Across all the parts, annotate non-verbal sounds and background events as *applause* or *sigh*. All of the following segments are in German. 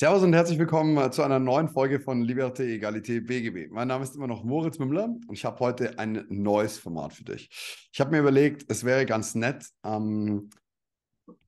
Servus und herzlich willkommen äh, zu einer neuen Folge von Liberté, Egalité, BGB. Mein Name ist immer noch Moritz Mümmler und ich habe heute ein neues Format für dich. Ich habe mir überlegt, es wäre ganz nett, ähm,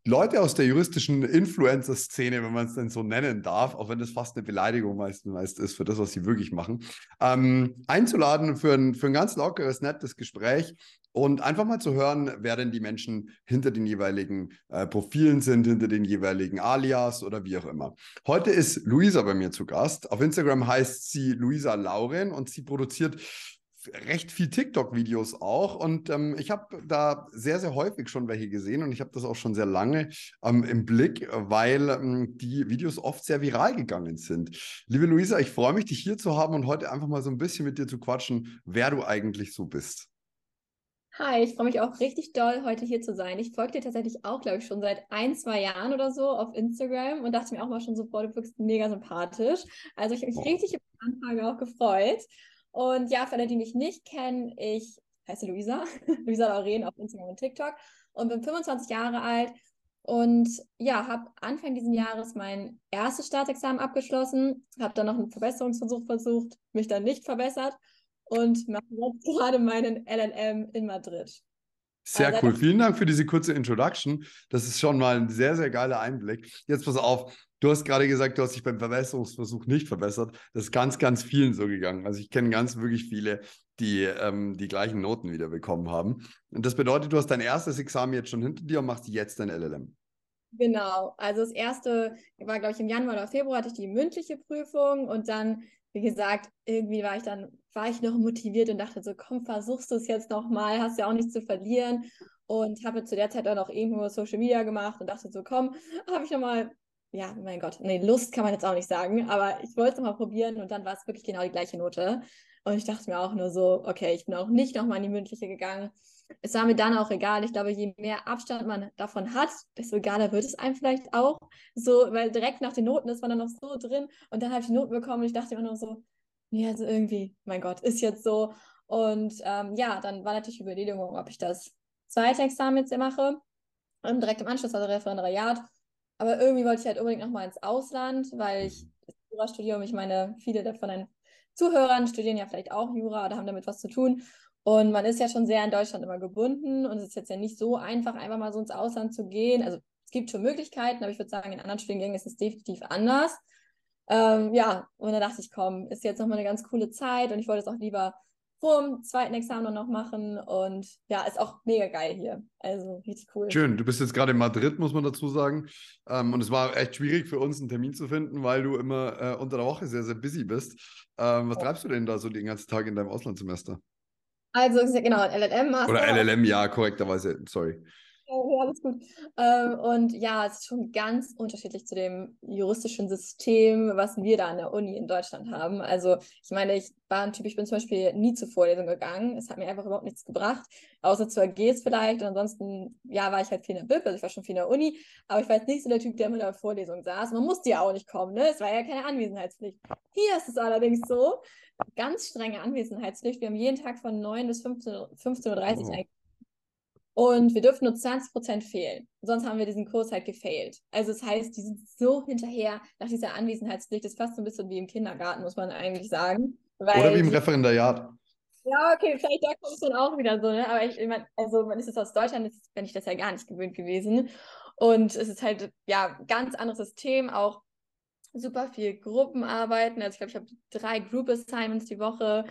Leute aus der juristischen Influencer-Szene, wenn man es denn so nennen darf, auch wenn das fast eine Beleidigung meist, meist ist für das, was sie wirklich machen, ähm, einzuladen für ein, für ein ganz lockeres, nettes Gespräch und einfach mal zu hören, wer denn die Menschen hinter den jeweiligen äh, Profilen sind, hinter den jeweiligen Alias oder wie auch immer. Heute ist Luisa bei mir zu Gast. Auf Instagram heißt sie Luisa Lauren und sie produziert recht viel TikTok-Videos auch. Und ähm, ich habe da sehr, sehr häufig schon welche gesehen und ich habe das auch schon sehr lange ähm, im Blick, weil ähm, die Videos oft sehr viral gegangen sind. Liebe Luisa, ich freue mich, dich hier zu haben und heute einfach mal so ein bisschen mit dir zu quatschen, wer du eigentlich so bist. Hi, ich freue mich auch richtig doll, heute hier zu sein. Ich folge dir tatsächlich auch, glaube ich, schon seit ein, zwei Jahren oder so auf Instagram und dachte mir auch mal schon so, boah, du wirkst mega sympathisch. Also ich habe mich richtig über die Anfrage auch gefreut. Und ja, für alle, die mich nicht kennen, ich heiße Luisa, *laughs* Luisa Lauren auf Instagram und TikTok und bin 25 Jahre alt und ja, habe Anfang dieses Jahres mein erstes Staatsexamen abgeschlossen, habe dann noch einen Verbesserungsversuch versucht, mich dann nicht verbessert und mache jetzt gerade meinen LLM in Madrid. Sehr also, cool. Vielen Dank für diese kurze Introduction. Das ist schon mal ein sehr, sehr geiler Einblick. Jetzt pass auf, du hast gerade gesagt, du hast dich beim Verbesserungsversuch nicht verbessert. Das ist ganz, ganz vielen so gegangen. Also ich kenne ganz wirklich viele, die ähm, die gleichen Noten wieder bekommen haben. Und das bedeutet, du hast dein erstes Examen jetzt schon hinter dir und machst jetzt dein LLM. Genau, also das erste war, glaube ich, im Januar oder Februar hatte ich die mündliche Prüfung und dann wie gesagt, irgendwie war ich dann, war ich noch motiviert und dachte so, komm, versuchst du es jetzt nochmal, hast ja auch nichts zu verlieren. Und habe zu der Zeit dann auch irgendwo Social Media gemacht und dachte so, komm, habe ich nochmal, ja, mein Gott, nee, Lust kann man jetzt auch nicht sagen, aber ich wollte es nochmal probieren und dann war es wirklich genau die gleiche Note. Und ich dachte mir auch nur so, okay, ich bin auch nicht nochmal in die mündliche gegangen es war mir dann auch egal. Ich glaube, je mehr Abstand man davon hat, desto egaler wird es einem vielleicht auch. So, weil direkt nach den Noten ist man dann noch so drin und dann habe ich die Noten bekommen und ich dachte immer noch so, nee, also irgendwie, mein Gott, ist jetzt so. Und ähm, ja, dann war natürlich die Überlegung, ob ich das zweite Examen jetzt mache. Und direkt im Anschluss also Referendariat. Aber irgendwie wollte ich halt unbedingt nochmal ins Ausland, weil ich Jura studiere und ich meine, viele von den Zuhörern studieren ja vielleicht auch Jura oder haben damit was zu tun. Und man ist ja schon sehr in Deutschland immer gebunden und es ist jetzt ja nicht so einfach, einfach mal so ins Ausland zu gehen. Also es gibt schon Möglichkeiten, aber ich würde sagen, in anderen Studiengängen ist es definitiv anders. Ähm, ja, und da dachte ich, komm, ist jetzt nochmal eine ganz coole Zeit und ich wollte es auch lieber vor dem zweiten Examen noch machen und ja, ist auch mega geil hier. Also richtig cool. Schön, du bist jetzt gerade in Madrid, muss man dazu sagen. Ähm, und es war echt schwierig für uns, einen Termin zu finden, weil du immer äh, unter der Woche sehr, sehr busy bist. Ähm, was ja. treibst du denn da so den ganzen Tag in deinem Auslandssemester? Also genau, LLM-Master. Oder LLM, ja, korrekterweise, sorry. Alles gut. Ähm, und ja, es ist schon ganz unterschiedlich zu dem juristischen System, was wir da an der Uni in Deutschland haben. Also ich meine, ich war ein Typ, ich bin zum Beispiel nie zur Vorlesung gegangen. Es hat mir einfach überhaupt nichts gebracht, außer zu AGs vielleicht. Und ansonsten, ja, war ich halt viel in der BIP, also ich war schon viel in der Uni, aber ich war jetzt nicht so der Typ, der immer in der Vorlesung saß. Man musste ja auch nicht kommen, ne? Es war ja keine Anwesenheitspflicht. Hier ist es allerdings so, ganz strenge Anwesenheitspflicht. Wir haben jeden Tag von 9 bis 15.30 15 Uhr oh. Und wir dürfen nur 20% fehlen. Sonst haben wir diesen Kurs halt gefailt. Also das heißt, die sind so hinterher nach dieser Anwesenheitspflicht. Das ist fast so ein bisschen wie im Kindergarten, muss man eigentlich sagen. Oder wie im Referendariat. Ja, okay, vielleicht da kommt es dann auch wieder so, ne? Aber ich, meine, also man ist jetzt aus Deutschland, ist, bin ich das ja gar nicht gewöhnt gewesen. Und es ist halt, ja, ganz anderes System, auch super viel Gruppenarbeiten. Also ich glaube, ich habe drei Group Assignments die Woche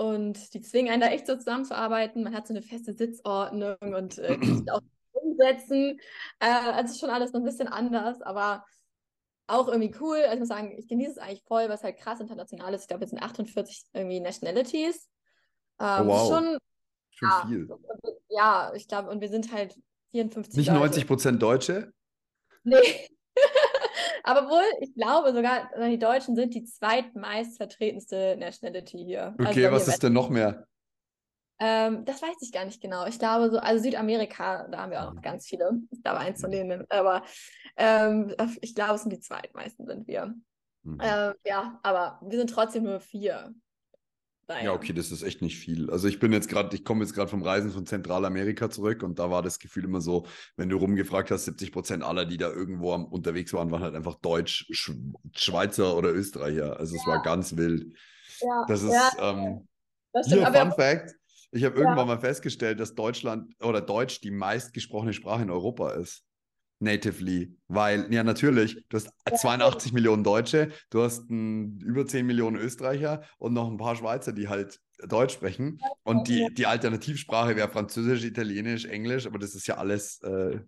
und die zwingen einen da echt so zusammenzuarbeiten. Man hat so eine feste Sitzordnung und äh, *clears throat* auch umsetzen. Äh, also ist schon alles noch ein bisschen anders, aber auch irgendwie cool. Also ich muss sagen, ich genieße es eigentlich voll, was halt krass international ist. Ich glaube, es sind 48 irgendwie Nationalities. Ähm, oh, wow. Schon, schon ja, viel. Ja, ich glaube, und wir sind halt 54. Nicht 90 Prozent Deutsche? Nee. *laughs* Aber wohl, ich glaube sogar, die Deutschen sind die zweitmeist vertretenste Nationality hier. Also okay, also was ist denn noch mehr? Ähm, das weiß ich gar nicht genau. Ich glaube so, also Südamerika, da haben wir auch noch mhm. ganz viele. Ich glaube eins von denen, aber ähm, ich glaube, es sind die zweitmeisten sind wir. Mhm. Ähm, ja, aber wir sind trotzdem nur vier. Naja. Ja, okay, das ist echt nicht viel. Also ich bin jetzt gerade, ich komme jetzt gerade vom Reisen von Zentralamerika zurück und da war das Gefühl immer so, wenn du rumgefragt hast, 70 Prozent aller, die da irgendwo am, unterwegs waren, waren halt einfach Deutsch, Sch Schweizer oder Österreicher. Also ja. es war ganz wild. Ja, das ist, ja, ähm, das hier, Fun Fact, ich habe irgendwann mal festgestellt, dass Deutschland oder Deutsch die meistgesprochene Sprache in Europa ist natively, weil, ja, natürlich, du hast 82 Millionen Deutsche, du hast ein, über 10 Millionen Österreicher und noch ein paar Schweizer, die halt Deutsch sprechen. Und die, die Alternativsprache wäre Französisch, Italienisch, Englisch, aber das ist ja alles. Äh,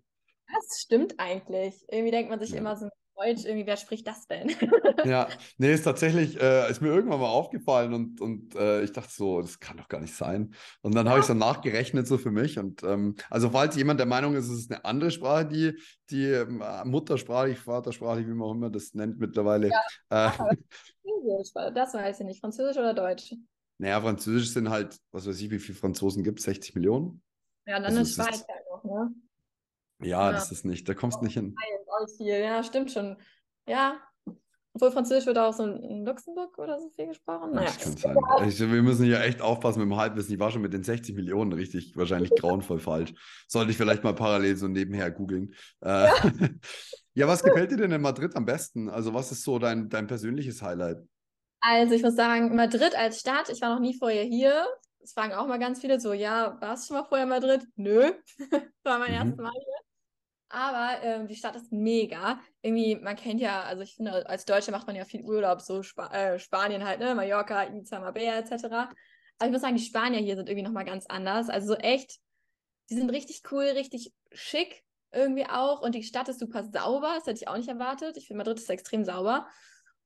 das stimmt eigentlich. Irgendwie denkt man sich ja. immer so, Deutsch, irgendwie, wer spricht das denn? *laughs* ja, nee, ist tatsächlich, äh, ist mir irgendwann mal aufgefallen und, und äh, ich dachte so, das kann doch gar nicht sein. Und dann ja. habe ich es dann nachgerechnet so für mich. Und ähm, also falls jemand der Meinung ist, es ist eine andere Sprache, die, die ähm, muttersprachlich, vatersprachlich, wie man auch immer das nennt mittlerweile. Ja, äh, *laughs* das weiß ich nicht. Französisch oder Deutsch? Naja, Französisch sind halt, was weiß ich, wie viele Franzosen gibt es? 60 Millionen? Ja, dann also ist Schweiz ja noch, ne? Ja, ja, das ist nicht, da kommst du nicht hin. Ja, stimmt schon. Ja. Obwohl Französisch wird auch so in Luxemburg oder so viel gesprochen. Naja. Das kann sein. Ich, wir müssen ja echt aufpassen mit dem Halbwissen. Ich war schon mit den 60 Millionen richtig, wahrscheinlich *laughs* grauenvoll falsch. Sollte ich vielleicht mal parallel so nebenher googeln. Äh, ja. *laughs* ja, was gefällt dir denn in Madrid am besten? Also, was ist so dein, dein persönliches Highlight? Also, ich muss sagen, Madrid als Stadt, ich war noch nie vorher hier. Es fragen auch mal ganz viele so, ja, warst du schon mal vorher in Madrid? Nö, *laughs* war mein mhm. erstes Mal hier. Aber ähm, die Stadt ist mega. Irgendwie, man kennt ja, also ich finde, als Deutsche macht man ja viel Urlaub, so Sp äh, Spanien halt, ne? Mallorca, Ibiza, Marbella etc. Aber ich muss sagen, die Spanier hier sind irgendwie nochmal ganz anders. Also so echt, die sind richtig cool, richtig schick irgendwie auch. Und die Stadt ist super sauber, das hätte ich auch nicht erwartet. Ich finde, Madrid ist extrem sauber.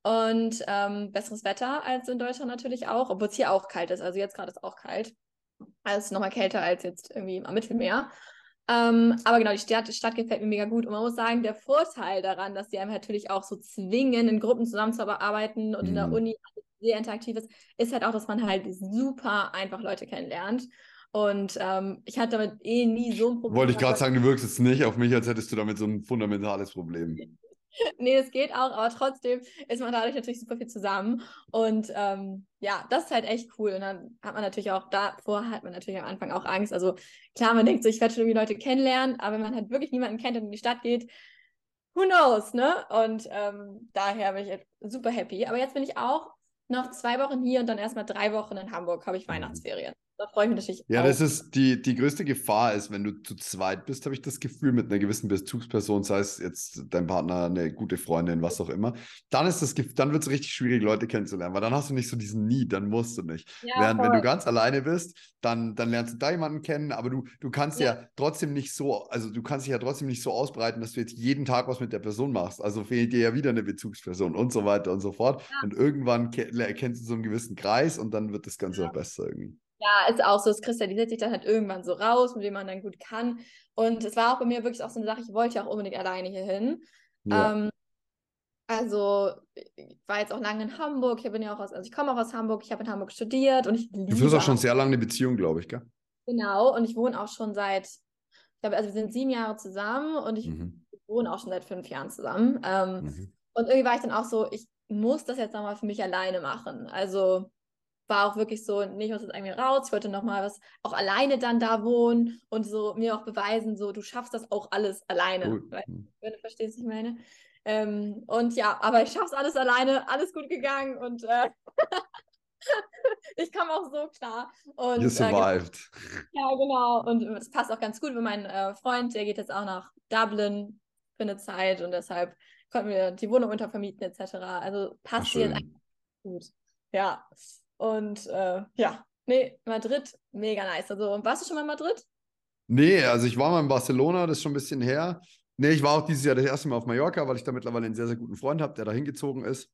Und ähm, besseres Wetter als in Deutschland natürlich auch, obwohl es hier auch kalt ist. Also jetzt gerade ist es auch kalt. Also es ist nochmal kälter als jetzt irgendwie am Mittelmeer. Ähm, aber genau, die Stadt, die Stadt gefällt mir mega gut. Und man muss sagen, der Vorteil daran, dass die einem natürlich auch so zwingen, in Gruppen zusammenzuarbeiten und mhm. in der mhm. Uni sehr interaktiv ist, ist halt auch, dass man halt super einfach Leute kennenlernt. Und ähm, ich hatte damit eh nie so ein Problem. Wollte ich gerade sagen, du wirkst jetzt nicht auf mich, als hättest du damit so ein fundamentales Problem. *laughs* nee, es geht auch, aber trotzdem ist man dadurch natürlich super viel zusammen. Und ähm, ja, das ist halt echt cool. Und dann hat man natürlich auch, davor hat man natürlich am Anfang auch Angst. Also klar, man denkt so, ich werde schon irgendwie Leute kennenlernen, aber wenn man halt wirklich niemanden kennt und in die Stadt geht, who knows, ne? Und ähm, daher bin ich super happy. Aber jetzt bin ich auch noch zwei Wochen hier und dann erstmal drei Wochen in Hamburg habe ich mhm. Weihnachtsferien da freue ich mich natürlich. Ja, auch. das ist die, die größte Gefahr ist, wenn du zu zweit bist, habe ich das Gefühl, mit einer gewissen Bezugsperson, sei es jetzt dein Partner, eine gute Freundin, was auch immer, dann ist das dann wird es richtig schwierig, Leute kennenzulernen, weil dann hast du nicht so diesen Need, dann musst du nicht. Ja, Während voll. wenn du ganz alleine bist, dann, dann lernst du da jemanden kennen, aber du, du kannst ja. ja trotzdem nicht so, also du kannst dich ja trotzdem nicht so ausbreiten, dass du jetzt jeden Tag was mit der Person machst. Also fehlt dir ja wieder eine Bezugsperson und so weiter und so fort. Ja. Und irgendwann kennst du so einen gewissen Kreis und dann wird das Ganze auch besser irgendwie. Ja, ist auch so, es kristallisiert sich dann halt irgendwann so raus, mit dem man dann gut kann. Und es war auch bei mir wirklich auch so eine Sache, ich wollte ja auch unbedingt alleine hier hin. Ja. Ähm, also, ich war jetzt auch lange in Hamburg, ich bin ja auch aus, also ich komme auch aus Hamburg, ich habe in Hamburg studiert und ich liebe. Du führst auch schon sehr lange eine Beziehung, glaube ich, gell? Genau, und ich wohne auch schon seit, ich glaube, also wir sind sieben Jahre zusammen und ich mhm. wohne auch schon seit fünf Jahren zusammen. Ähm, mhm. Und irgendwie war ich dann auch so, ich muss das jetzt nochmal für mich alleine machen. Also war auch wirklich so, nee, ich muss jetzt irgendwie raus, ich wollte nochmal was auch alleine dann da wohnen und so mir auch beweisen, so du schaffst das auch alles alleine. Weil, hm. wenn du verstehst, was ich meine. Ähm, und ja, aber ich schaff's alles alleine, alles gut gegangen und äh, *laughs* ich komme auch so klar. Und, you äh, survived. Äh, *laughs* ja, genau. Und es passt auch ganz gut, weil mein äh, Freund, der geht jetzt auch nach Dublin für eine Zeit und deshalb konnten wir die Wohnung untervermieten etc. Also passt hier eigentlich gut. Ja. Und äh, ja, nee, Madrid, mega nice. Also, warst du schon mal in Madrid? Nee, also ich war mal in Barcelona, das ist schon ein bisschen her. Nee, ich war auch dieses Jahr das erste Mal auf Mallorca, weil ich da mittlerweile einen sehr, sehr guten Freund habe, der da hingezogen ist.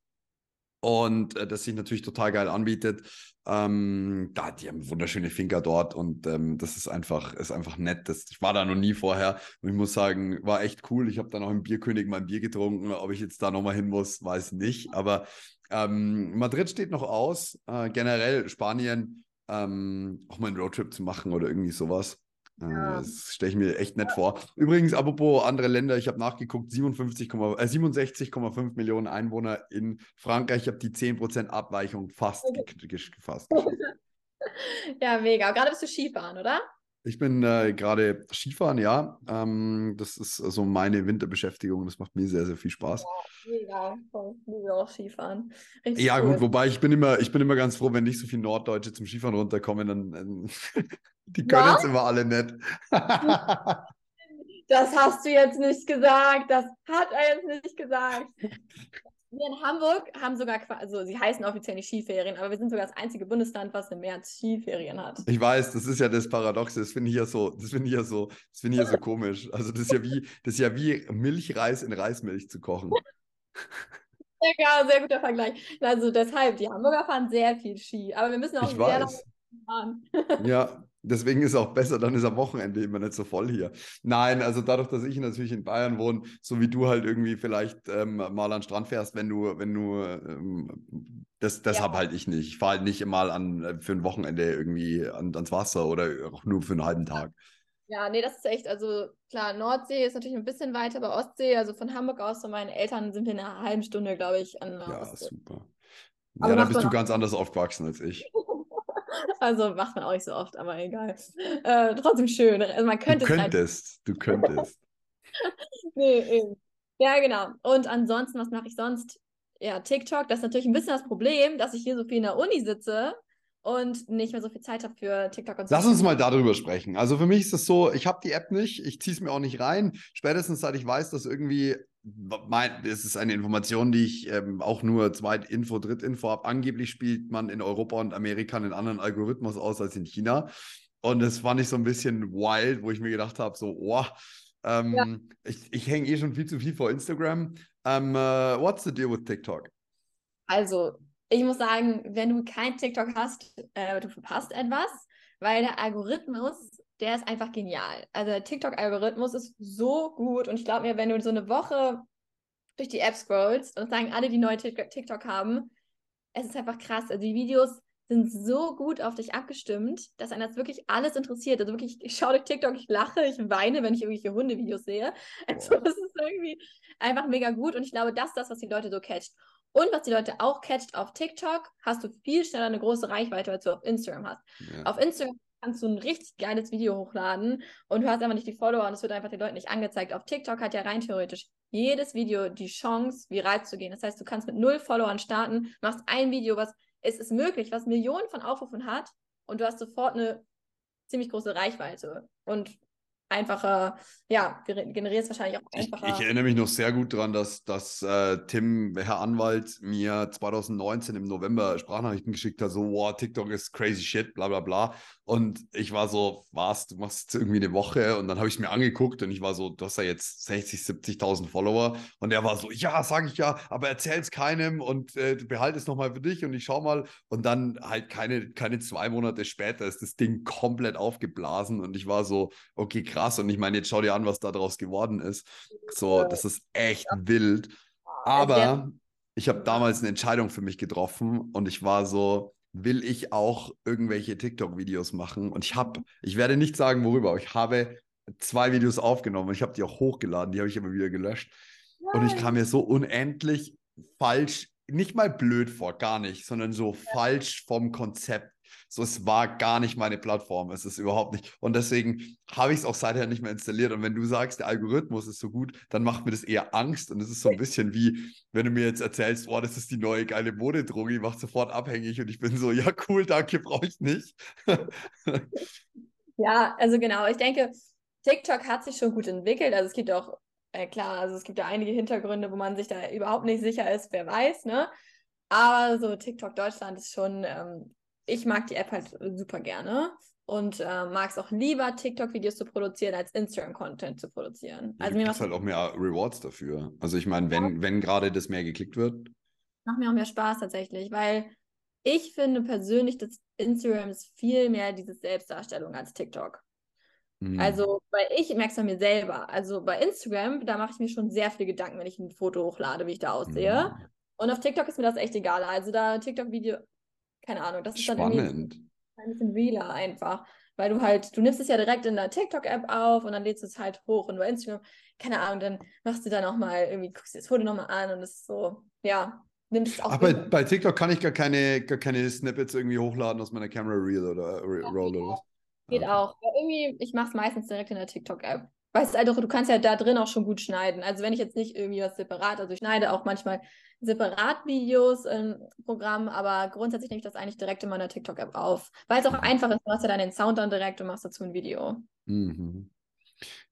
Und äh, das sich natürlich total geil anbietet. Ähm, da, die haben wunderschöne Finker dort und ähm, das ist einfach, ist einfach nett. Das, ich war da noch nie vorher und ich muss sagen, war echt cool. Ich habe dann auch im Bierkönig mein Bier getrunken. Ob ich jetzt da nochmal hin muss, weiß nicht. Aber ähm, Madrid steht noch aus. Äh, generell Spanien ähm, auch mal einen Roadtrip zu machen oder irgendwie sowas. Äh, ja. Das stelle ich mir echt nett vor. Übrigens, apropos andere Länder, ich habe nachgeguckt, 57, äh, 67,5 Millionen Einwohner in Frankreich. Ich habe die 10% Abweichung fast *laughs* gefasst. *laughs* ja, mega. Gerade bist du Skifahren, oder? Ich bin äh, gerade Skifahren, ja. Ähm, das ist so also meine Winterbeschäftigung. Das macht mir sehr, sehr viel Spaß. Ja, mega. Ich liebe auch Skifahren. Richtig ja, cool. gut, wobei ich bin immer, ich bin immer ganz froh, wenn nicht so viele Norddeutsche zum Skifahren runterkommen, dann äh, *laughs* die können es immer alle nicht. das hast du jetzt nicht gesagt. Das hat er jetzt nicht gesagt. *laughs* Wir in Hamburg haben sogar, also sie heißen offiziell nicht Skiferien, aber wir sind sogar das einzige Bundesland, was im März Skiferien hat. Ich weiß, das ist ja das Paradoxe. Das finde ich ja so, das finde ich ja so, das finde ich ja so komisch. Also das ist ja wie, das ist ja wie Milchreis in Reismilch zu kochen. Ja, sehr guter Vergleich. Also deshalb, die Hamburger fahren sehr viel Ski, aber wir müssen auch ich sehr weiß. fahren. Ja, *laughs* Deswegen ist es auch besser, dann ist am Wochenende immer nicht so voll hier. Nein, also dadurch, dass ich natürlich in Bayern wohne, so wie du halt irgendwie vielleicht ähm, mal an den Strand fährst, wenn du, wenn du, ähm, das, das ja. habe halt ich nicht. Ich fahre halt nicht mal an, äh, für ein Wochenende irgendwie an, ans Wasser oder auch nur für einen halben Tag. Ja, nee, das ist echt, also klar, Nordsee ist natürlich ein bisschen weiter, aber Ostsee, also von Hamburg aus, von meinen Eltern sind wir in einer halben Stunde, glaube ich, an der Ja, Ostsee. super. Ja, da bist du ganz anders aufgewachsen als ich. *laughs* Also macht man auch nicht so oft, aber egal. Äh, trotzdem schön. Also man könnte du könntest, du könntest. *laughs* nee, eben. Ja, genau. Und ansonsten, was mache ich sonst? Ja, TikTok, das ist natürlich ein bisschen das Problem, dass ich hier so viel in der Uni sitze und nicht mehr so viel Zeit habe für TikTok und so. Lass uns mal darüber sprechen. Also für mich ist es so, ich habe die App nicht, ich ziehe es mir auch nicht rein. Spätestens seit ich weiß, dass irgendwie mein, es ist eine Information, die ich ähm, auch nur Zweitinfo, Drittinfo habe. Angeblich spielt man in Europa und Amerika einen anderen Algorithmus aus als in China. Und das fand ich so ein bisschen wild, wo ich mir gedacht habe, so, oh, ähm, ja. ich, ich hänge eh schon viel zu viel vor Instagram. Um, uh, what's the deal with TikTok? Also, ich muss sagen, wenn du kein TikTok hast, äh, du verpasst etwas, weil der Algorithmus der ist einfach genial. Also der TikTok-Algorithmus ist so gut und ich glaube mir, wenn du so eine Woche durch die App scrollst und sagen alle, die neue TikTok haben, es ist einfach krass. Also die Videos sind so gut auf dich abgestimmt, dass einen das wirklich alles interessiert. Also wirklich, ich schaue durch TikTok, ich lache, ich weine, wenn ich irgendwelche Hundevideos sehe. Also das ist irgendwie einfach mega gut und ich glaube, das ist das, was die Leute so catcht. Und was die Leute auch catcht auf TikTok, hast du viel schneller eine große Reichweite, als du auf Instagram hast. Ja. Auf Instagram kannst du ein richtig geiles Video hochladen und du hast einfach nicht die Follower und es wird einfach den Leuten nicht angezeigt. Auf TikTok hat ja rein theoretisch jedes Video die Chance, viral zu gehen. Das heißt, du kannst mit null Followern starten, machst ein Video, was es ist möglich, was Millionen von Aufrufen hat und du hast sofort eine ziemlich große Reichweite. Und einfacher, ja, generierst wahrscheinlich auch einfacher. Ich, ich, erinnere mich noch sehr gut daran, dass, dass äh, Tim, Herr Anwalt, mir 2019 im November Sprachnachrichten geschickt hat, so, wow, TikTok ist crazy shit, bla bla bla. Und ich war so, was, du machst irgendwie eine Woche und dann habe ich es mir angeguckt und ich war so, du hast ja jetzt 60, 70.000 Follower und er war so, ja, sage ich ja, aber erzähl es keinem und äh, behalte es nochmal für dich und ich schau mal und dann halt keine, keine zwei Monate später ist das Ding komplett aufgeblasen und ich war so, okay, krass und ich meine, jetzt schau dir an, was da draus geworden ist. So, das ist echt ja. wild. Aber ich habe damals eine Entscheidung für mich getroffen und ich war so, will ich auch irgendwelche TikTok-Videos machen. Und ich habe, ich werde nicht sagen, worüber, aber ich habe zwei Videos aufgenommen und ich habe die auch hochgeladen, die habe ich immer wieder gelöscht. Nein. Und ich kam mir so unendlich falsch, nicht mal blöd vor, gar nicht, sondern so ja. falsch vom Konzept so, es war gar nicht meine Plattform. Es ist überhaupt nicht. Und deswegen habe ich es auch seither nicht mehr installiert. Und wenn du sagst, der Algorithmus ist so gut, dann macht mir das eher Angst. Und es ist so ein bisschen wie, wenn du mir jetzt erzählst, oh, das ist die neue geile Modedroge, die macht sofort abhängig. Und ich bin so, ja, cool, danke, brauche ich nicht. *laughs* ja, also genau. Ich denke, TikTok hat sich schon gut entwickelt. Also es gibt auch, äh, klar, also es gibt ja einige Hintergründe, wo man sich da überhaupt nicht sicher ist, wer weiß, ne? Aber so TikTok Deutschland ist schon ähm, ich mag die App halt super gerne und äh, mag es auch lieber, TikTok-Videos zu produzieren, als Instagram-Content zu produzieren. Also mir macht halt auch mehr Rewards dafür. Also ich meine, wenn, wenn gerade das mehr geklickt wird. Macht mir auch mehr Spaß tatsächlich, weil ich finde persönlich, dass Instagram ist viel mehr diese Selbstdarstellung als TikTok. Mhm. Also, weil ich merke es an mir selber. Also bei Instagram, da mache ich mir schon sehr viel Gedanken, wenn ich ein Foto hochlade, wie ich da aussehe. Mhm. Und auf TikTok ist mir das echt egal. Also da TikTok-Video, keine Ahnung, das ist Spannend. dann irgendwie ein bisschen realer einfach. Weil du halt, du nimmst es ja direkt in der TikTok-App auf und dann lädst du es halt hoch und bei Instagram, keine Ahnung, dann machst du dann auch mal irgendwie, guckst dir das Foto nochmal an und es ist so, ja, nimmst es auch. Aber bei, bei, TikTok kann ich gar keine, gar keine Snippets irgendwie hochladen aus meiner Camera Reel oder ja, Roll oder was. Geht okay. auch. Aber irgendwie, ich mache es meistens direkt in der TikTok-App. Weißt du, also, du kannst ja da drin auch schon gut schneiden. Also wenn ich jetzt nicht irgendwie was separat, also ich schneide auch manchmal separat Videos im Programm, aber grundsätzlich nehme ich das eigentlich direkt in meiner TikTok-App auf. Weil es auch einfach ist, du hast ja dann den Sound dann direkt und machst dazu ein Video. Mhm.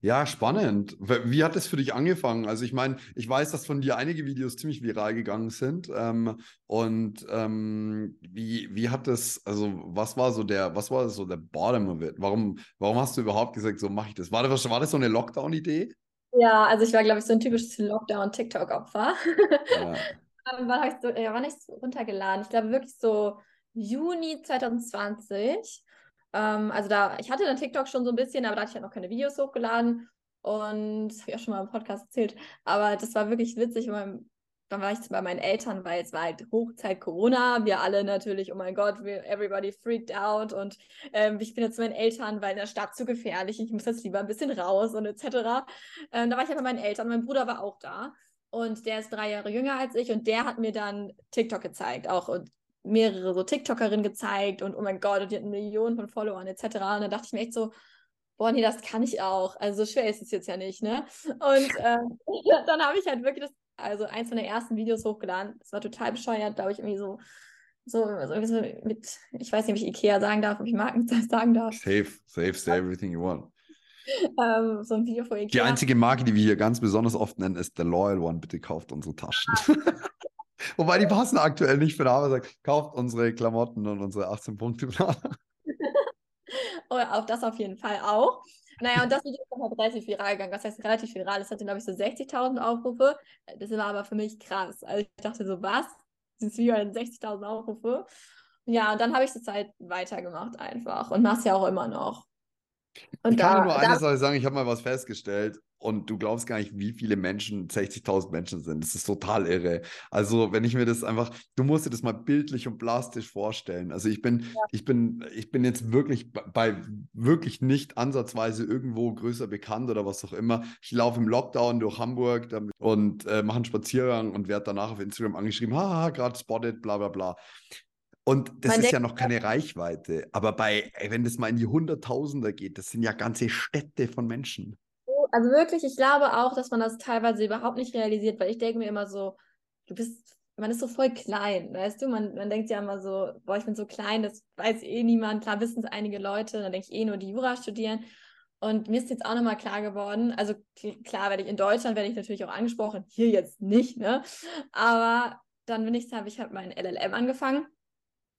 Ja, spannend. Wie hat es für dich angefangen? Also ich meine, ich weiß, dass von dir einige Videos ziemlich viral gegangen sind. Ähm, und ähm, wie, wie hat das, also was war so der, was war so der Bottom of it? Warum, warum hast du überhaupt gesagt, so mache ich das? War das, war das so eine Lockdown-Idee? Ja, also ich war, glaube ich, so ein typisches Lockdown-TikTok-Opfer. Ja. *laughs* Ähm, habe ich so, ja, wann ich so runtergeladen? Ich glaube wirklich so Juni 2020. Ähm, also da, ich hatte dann TikTok schon so ein bisschen, aber da hatte ich halt noch keine Videos hochgeladen. Und das habe ich auch schon mal im Podcast erzählt. Aber das war wirklich witzig. Mein, dann war ich bei meinen Eltern, weil es war halt Hochzeit Corona. Wir alle natürlich, oh mein Gott, everybody freaked out. Und ähm, ich bin jetzt zu meinen Eltern, weil in der Stadt zu gefährlich. Ich muss jetzt lieber ein bisschen raus und etc. Ähm, da war ich halt bei meinen Eltern. Mein Bruder war auch da. Und der ist drei Jahre jünger als ich und der hat mir dann TikTok gezeigt. Auch und mehrere so TikTokerinnen gezeigt und oh mein Gott, und die hatten Millionen von Followern etc. Und da dachte ich mir echt so, boah, nee, das kann ich auch. Also so schwer ist es jetzt ja nicht, ne? Und *laughs* ähm, *laughs* dann habe ich halt wirklich das, also eins von den ersten Videos hochgeladen. Das war total bescheuert, glaube ich, irgendwie so, so, so mit, ich weiß nicht, ob ich Ikea sagen darf, ob ich Marken *laughs* sagen darf. Safe, safe, say everything you want. Ähm, so ein Video von Ikea. Die einzige Marke, die wir hier ganz besonders oft nennen, ist The Loyal One. Bitte kauft unsere Taschen. *laughs* Wobei die passen aktuell nicht für den Arbeitstag. Kauft unsere Klamotten und unsere 18 Punkte. *laughs* oh, auch das auf jeden Fall auch. Naja, und das Video ist halt relativ viral gegangen. Das heißt, relativ viral. Das hatte, glaube ich, so 60.000 Aufrufe. Das war aber für mich krass. Also ich dachte so, was? Dieses Video hat 60.000 Aufrufe. Ja, und dann habe ich das halt weitergemacht einfach und mache es ja auch immer noch. Und ich kann da, nur eine Sache sagen, ich habe mal was festgestellt und du glaubst gar nicht, wie viele Menschen, 60.000 Menschen sind. Das ist total irre. Also, wenn ich mir das einfach, du musst dir das mal bildlich und plastisch vorstellen. Also, ich bin, ja. ich bin, ich bin jetzt wirklich bei wirklich nicht ansatzweise irgendwo größer bekannt oder was auch immer. Ich laufe im Lockdown durch Hamburg und äh, mache einen Spaziergang und werde danach auf Instagram angeschrieben, haha, gerade spotted, bla bla bla. Und das Man ist ja noch keine Reichweite. Aber bei, wenn das mal in die Hunderttausender geht, das sind ja ganze Städte von Menschen. Also wirklich, ich glaube auch, dass man das teilweise überhaupt nicht realisiert, weil ich denke mir immer so, du bist, man ist so voll klein, weißt du? Man, man denkt ja immer so, boah, ich bin so klein, das weiß eh niemand. Klar wissen es einige Leute, dann denke ich eh nur, die Jura studieren. Und mir ist jetzt auch nochmal klar geworden, also klar werde ich in Deutschland, werde ich natürlich auch angesprochen, hier jetzt nicht, ne? Aber dann bin ich, habe ich halt mein LLM angefangen.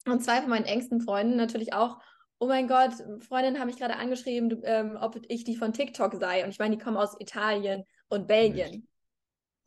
Und zwei von meinen engsten Freunden natürlich auch oh mein Gott, Freundinnen haben mich gerade angeschrieben, du, ähm, ob ich die von TikTok sei. Und ich meine, die kommen aus Italien und Belgien.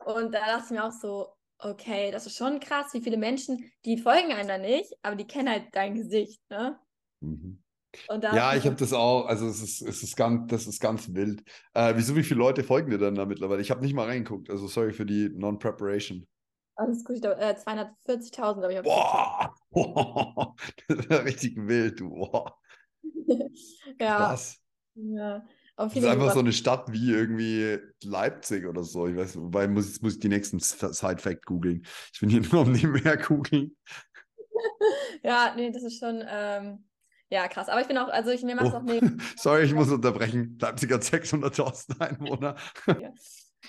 Und da dachte ich mir auch so, okay, das ist schon krass, wie viele Menschen, die folgen einem da nicht, aber die kennen halt dein Gesicht, ne? Mhm. ja, ich habe das auch, also es ist, es ist ganz, das ist ganz wild. Äh, wieso, wie viele Leute folgen dir dann da mittlerweile? Ich habe nicht mal reingeguckt, also sorry für die Non-Preparation. Alles gut, äh, 240.000, glaube ich. Boah, *laughs* das ist ja richtig wild, du. Boah. *laughs* ja. Krass. Ja. das ist einfach so eine Stadt wie irgendwie Leipzig oder so. Ich weiß, wobei muss, muss ich die nächsten Side-Fact googeln. Ich bin hier *laughs* nur am Nebenher googeln. ja, nee, das ist schon, ähm, ja, krass. Aber ich bin auch, also ich, mir macht es oh. auch nicht. Sorry, ich muss unterbrechen. Leipzig hat 600.000 Einwohner.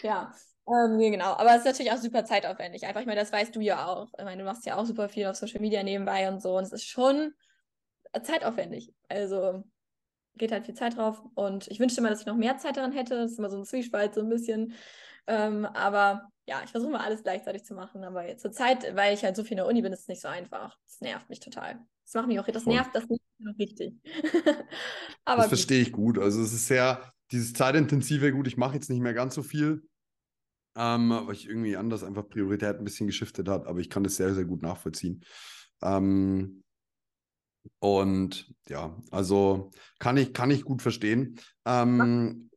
ja. Ähm, genau. Aber es ist natürlich auch super zeitaufwendig. Einfach, ich meine, das weißt du ja auch. Ich meine, du machst ja auch super viel auf Social Media nebenbei und so. Und es ist schon zeitaufwendig. Also geht halt viel Zeit drauf. Und ich wünschte mal, dass ich noch mehr Zeit daran hätte. Das ist immer so ein Zwiespalt, so ein bisschen. Ähm, aber ja, ich versuche mal alles gleichzeitig zu machen. Aber jetzt zur Zeit, weil ich halt so viel in der Uni bin, ist es nicht so einfach. Das nervt mich total. Das macht mich auch, das nervt das nicht richtig. *laughs* aber das verstehe ich gut. Also es ist sehr, dieses zeitintensive, gut, ich mache jetzt nicht mehr ganz so viel. Ähm, weil ich irgendwie anders einfach Priorität ein bisschen geschiftet hat, aber ich kann das sehr, sehr gut nachvollziehen. Ähm, und ja, also kann ich, kann ich gut verstehen. Ähm,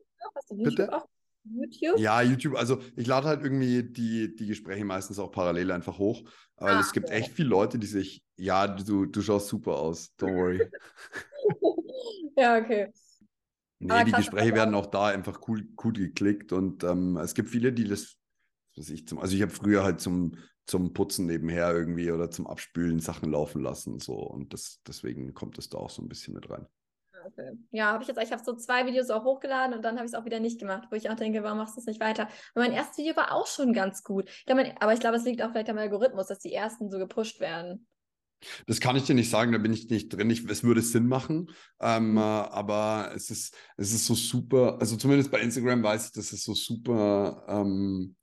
YouTube bitte? auch? YouTube? Ja, YouTube, also ich lade halt irgendwie die, die Gespräche meistens auch parallel einfach hoch, weil Ah, es gibt okay. echt viele Leute, die sich, ja, du, du schaust super aus, don't worry. *laughs* Ja, okay. Nee, Aber die Gespräche werden auch da einfach cool, gut geklickt und ähm, es gibt viele, die das, was weiß ich, zum, also ich habe früher halt zum, zum Putzen nebenher irgendwie oder zum Abspülen Sachen laufen lassen so und das, deswegen kommt es da auch so ein bisschen mit rein. Okay. Ja, habe ich jetzt, ich habe so zwei Videos auch hochgeladen und dann habe ich es auch wieder nicht gemacht, wo ich auch denke, warum machst du es nicht weiter? Und mein erstes Video war auch schon ganz gut. Ich glaub, mein, aber ich glaube, es liegt auch vielleicht am Algorithmus, dass die ersten so gepusht werden. Das kann ich dir nicht sagen, da bin ich nicht drin. Ich, es würde Sinn machen, ähm, Mhm. äh, aber es ist, es ist so super, also zumindest bei Instagram weiß ich, dass es so super ähm,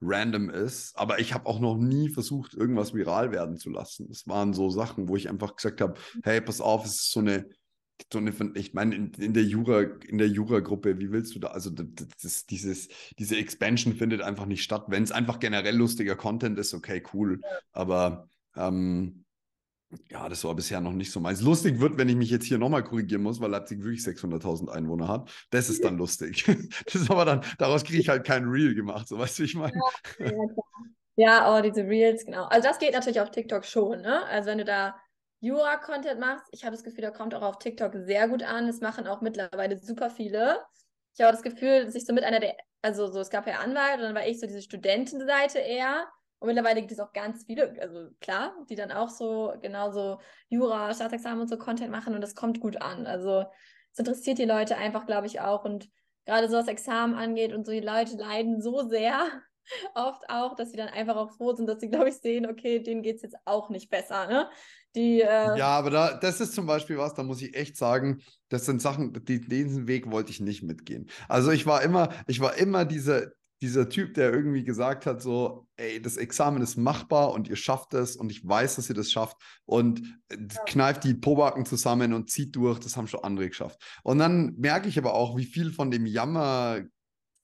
random ist, aber ich habe auch noch nie versucht, irgendwas viral werden zu lassen. Es waren so Sachen, wo ich einfach gesagt habe, hey, pass auf, es ist so eine, so eine ich meine, in, in der Jura, in der Jura-Gruppe, wie willst du da, also das, das, dieses, diese Expansion findet einfach nicht statt. Wenn es einfach generell lustiger Content ist, okay, cool, aber ähm, ja, das war bisher noch nicht so meins. Lustig wird, wenn ich mich jetzt hier nochmal korrigieren muss, weil Leipzig wirklich 600.000 Einwohner hat. Das ist dann lustig. *laughs* Das ist aber dann, daraus kriege ich halt kein Reel gemacht, so weißt du, wie ich meine. Ja. Ja, oh, diese Reels, genau. Also das geht natürlich auf TikTok schon, ne? Also wenn du da Jura-Content machst, ich habe das Gefühl, da kommt auch auf TikTok sehr gut an. Das machen auch mittlerweile super viele. Ich habe das Gefühl, dass ich so mit einer der, also so, es gab ja Anwalt und dann war ich so diese Studentenseite eher. Und mittlerweile gibt es auch ganz viele, also klar, die dann auch so genauso Jura, Staatsexamen und so Content machen und das kommt gut an. Also es interessiert die Leute einfach, glaube ich, auch. Und gerade so was Examen angeht und so, die Leute leiden so sehr *laughs* oft auch, dass sie dann einfach auch froh sind, dass sie, glaube ich, sehen, okay, denen geht es jetzt auch nicht besser. Ne? Die, äh, Ja, aber da, das ist zum Beispiel was, da muss ich echt sagen, das sind Sachen, die, diesen Weg wollte ich nicht mitgehen. Also ich war immer, ich war immer dieser, dieser Typ, der irgendwie gesagt hat, so, ey, das Examen ist machbar und ihr schafft es und ich weiß, dass ihr das schafft und äh, kneift die Pobacken zusammen und zieht durch, das haben schon andere geschafft. Und dann merke ich aber auch, wie viel von dem Jammer